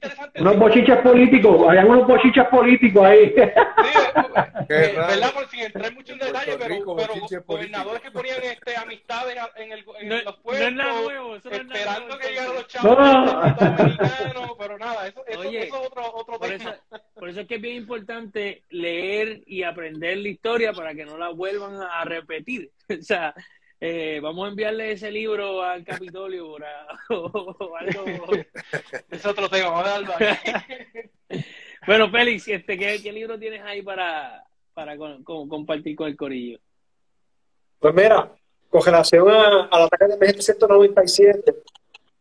Unos bochiches políticos, habían unos bochiches políticos ahí. Sí, eh, *laughs* ¿verdad? Por si entré mucho en detalle, pero, pero gobernadores que ponían este, amistades en, el, en los pueblos, nuevo, esperando que llegaran los chavos americanos, pero nada, eso, eso, eso es otro, otro por tema. Eso, por eso es que es bien importante leer y aprender la historia para que no la vuelvan a repetir. *laughs* O sea, eh, vamos a enviarle ese libro al Capitolio *laughs* o, algo. es otro tema, vamos a darlo *laughs* Bueno, Félix, este, ¿qué, ¿qué, libro tienes ahí para, para compartir con el corillo? Pues mira, con relación al ataque de 1797,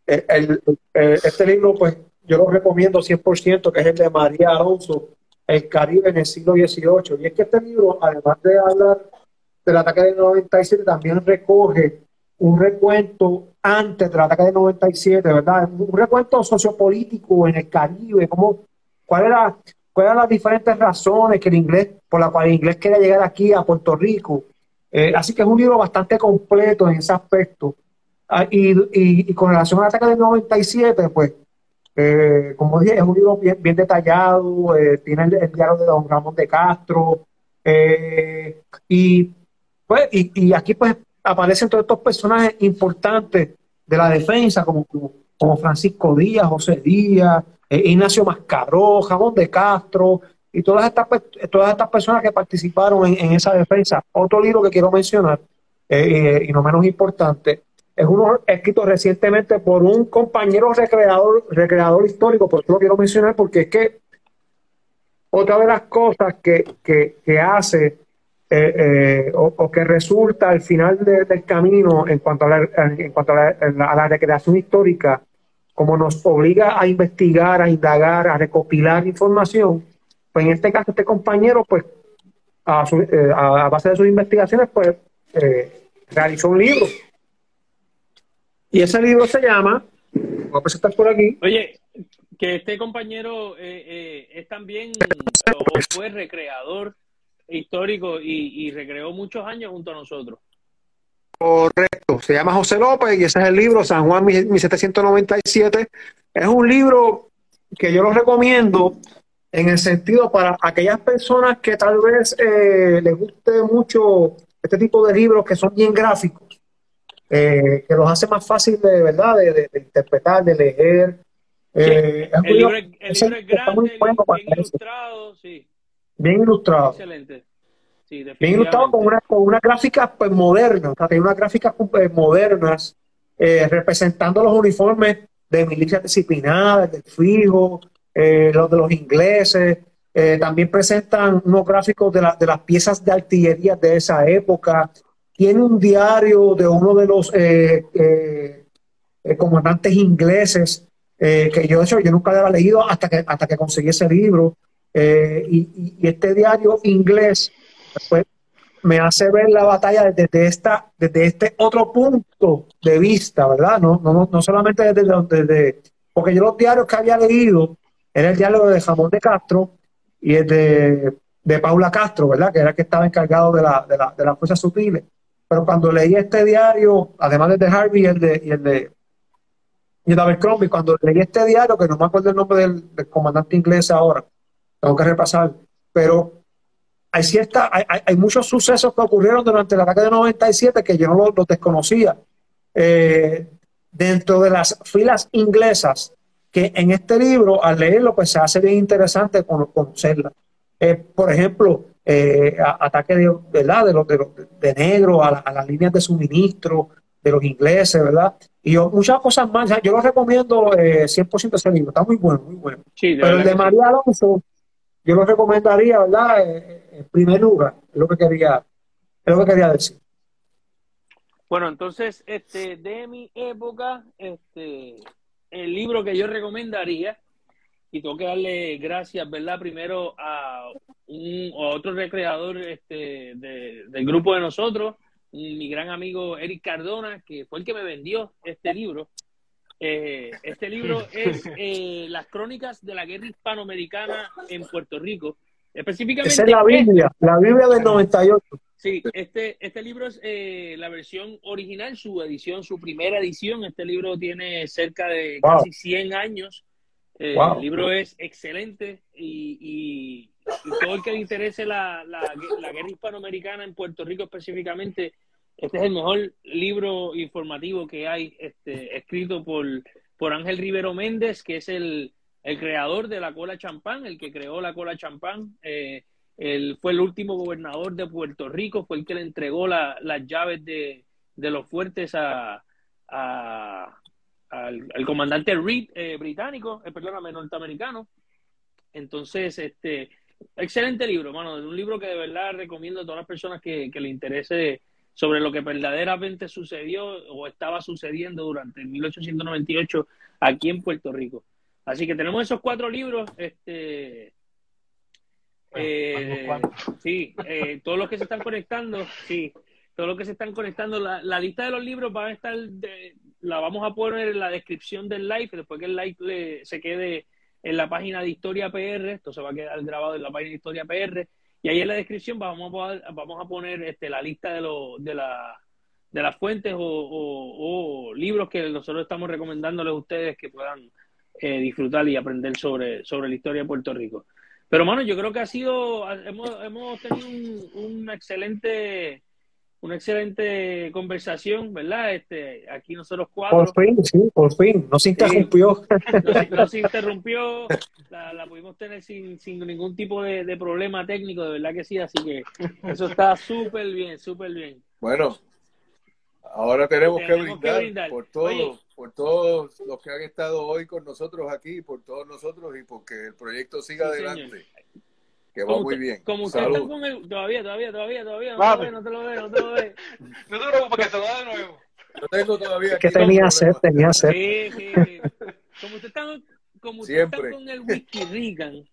eh, el, eh, este libro, pues yo lo recomiendo 100%, que es el de María Alonso, El Caribe en el siglo XVIII. Y es que este libro, además de hablar del ataque del 97 también recoge un recuento antes del ataque del 97, ¿verdad? Un recuento sociopolítico en el Caribe, cómo, cuál era, cuáles eran las diferentes razones que el inglés, por las cuales el inglés quería llegar aquí a Puerto Rico. Eh, así que es un libro bastante completo en ese aspecto. Ah, y, y, con relación al ataque del 97, pues, eh, como dije, es un libro bien, bien detallado, eh, tiene el, el, diario de don Ramón de Castro, y pues, y, aquí pues aparecen todos estos personajes importantes de la defensa, como, como, Francisco Díaz, José Díaz, eh, Ignacio Mascaró, Jamón de Castro, y todas estas, todas estas personas que participaron en, esa defensa. Otro libro que quiero mencionar, eh, y no menos importante, es uno escrito recientemente por un compañero recreador, recreador histórico, por eso lo quiero mencionar, porque es que otra de las cosas que, que hace eh, eh, o, que resulta al final del camino en cuanto, a la, en cuanto a la, recreación histórica, como nos obliga a investigar, a indagar, a recopilar información, pues en este caso este compañero, pues a, eh, base de sus investigaciones, pues realizó un libro. Y ese libro se llama, voy a presentar por aquí. Oye, que este compañero es también, o fue recreador histórico y, recreó muchos años junto a nosotros. Correcto, se llama José López y ese es el libro San Juan 1797. Es un libro que yo lo recomiendo en el sentido para aquellas personas que tal vez eh, les guste mucho este tipo de libros que son bien gráficos, eh, que los hace más fácil de verdad de, interpretar, de leer. Eh, el, libro, es grande, bien ilustrado, sí. Bien ilustrado. Excelente. Bien ilustrado con una, con una gráfica pues, moderna, o sea, tiene unas gráficas pues, modernas eh, representando los uniformes de milicias disciplinadas, del fijo, eh, los de los ingleses. Eh, también presentan unos gráficos de, de las piezas de artillería de esa época. Tiene un diario de uno de los comandantes ingleses que yo, de hecho, yo nunca había leído hasta que, hasta que conseguí ese libro. Eh, y, este diario inglés, pues, me hace ver la batalla desde, esta, desde este otro punto de vista, ¿verdad? No, no, no solamente desde, desde, porque yo los diarios que había leído era el diálogo de Jamón de Castro y el de, de Paula Castro, ¿verdad? Que era el que estaba encargado de la, de la, de las fuerzas sutiles. Pero cuando leí este diario, además de Harvey y el de, y el de, y el Abercrombie, cuando leí este diario, que no me acuerdo el nombre del, del comandante inglés ahora, tengo que repasar, pero hay, cierta, hay, hay, muchos sucesos que ocurrieron durante el ataque de 97 que yo no los lo desconocía. Eh, dentro de las filas inglesas, que en este libro, al leerlo, pues se hace bien interesante conocerla. Eh, por ejemplo, eh, ataque de, ¿verdad? de, los, de, de negro a, a, las líneas de suministro de los ingleses, ¿verdad? Y yo, muchas cosas más. Yo lo recomiendo eh, 100% ese libro, está muy bueno, muy bueno. Pero el de María Alonso, yo lo recomendaría, ¿verdad? Eh, eh, en primer lugar, es lo que quería, es lo que quería decir. Bueno, entonces, este, de mi época, este, el libro que yo recomendaría, y tengo que darle gracias, ¿verdad? Primero a, un, a otro recreador este, de, del grupo de nosotros, mi gran amigo Eric Cardona, que fue el que me vendió este libro. Eh, este libro es eh, Las crónicas de la guerra hispanoamericana en Puerto Rico. Específicamente. Esa es la Biblia, la Biblia del 98. Sí, este, este libro es eh, la versión original, su edición, su primera edición. Este libro tiene cerca de wow. casi 100 años. Eh, wow. El libro es excelente y, y, y, todo el que le interese la, la, la guerra hispanoamericana en Puerto Rico específicamente, este es el mejor libro informativo que hay este, escrito por, por Ángel Rivero Méndez, que es el, el creador de la cola champán, el que creó la cola champán. Eh, él fue el último gobernador de Puerto Rico, fue el que le entregó la, las llaves de, de, los fuertes a, a al, comandante Reed eh, británico, eh, perdóname, norteamericano. Entonces, este, excelente libro, mano, un libro que de verdad recomiendo a todas las personas que, que le interese sobre lo que verdaderamente sucedió o estaba sucediendo durante 1898 aquí en Puerto Rico. Así que tenemos esos cuatro libros, este, eh, sí, eh, todos los que se están conectando, sí, todos los que se están conectando, la, la lista de los libros va a estar, de, la vamos a poner en la descripción del live, después que el live le, se quede en la página de Historia PR, esto se va a quedar grabado en la página de Historia PR, y ahí en la descripción vamos a, vamos a poner este, la lista de, lo, de, la, de las fuentes o, o, o, libros que nosotros estamos recomendándoles a ustedes que puedan eh, disfrutar y aprender sobre, sobre la historia de Puerto Rico. Pero, mano, yo creo que ha sido, hemos, hemos tenido un, un excelente una excelente conversación, ¿verdad? Este, aquí nosotros cuatro. Por fin, sí, por fin. No se interrumpió. Sí, no, no, se interrumpió. La, la pudimos tener sin, sin ningún tipo de, de, problema técnico, de verdad que sí. Así que eso está súper bien, súper bien. Bueno, ahora tenemos, tenemos que, brindar que, brindar por todos, por todos los que han estado hoy con nosotros aquí, por todos nosotros y porque el proyecto siga sí, adelante. Señor que va muy bien. Como usted está con el... Todavía, todavía, todavía, todavía. No, vale. no te lo veo, no te lo veo. *laughs* no te preocupes, que se va de nuevo. Yo tengo todavía. que tenía sed, tenía sed. Sí, sí. Como usted está, como usted está con el whisky Reagan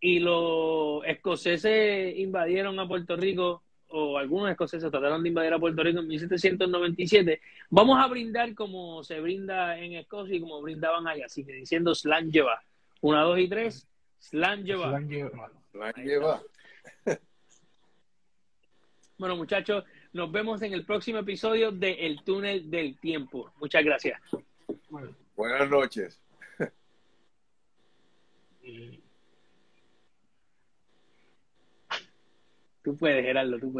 y los escoceses invadieron a Puerto Rico, o algunos escoceses trataron de invadir a Puerto Rico en 1797, vamos a brindar como se brinda en Escocia y como brindaban allá, así que diciendo slan lleva. Una, dos y tres, slan lleva. Slan lleva. *laughs* Bueno, muchachos, nos vemos en el próximo episodio de El Túnel del Tiempo. Muchas gracias. Bueno. Buenas noches. Tú puedes, Gerardo, tú puedes.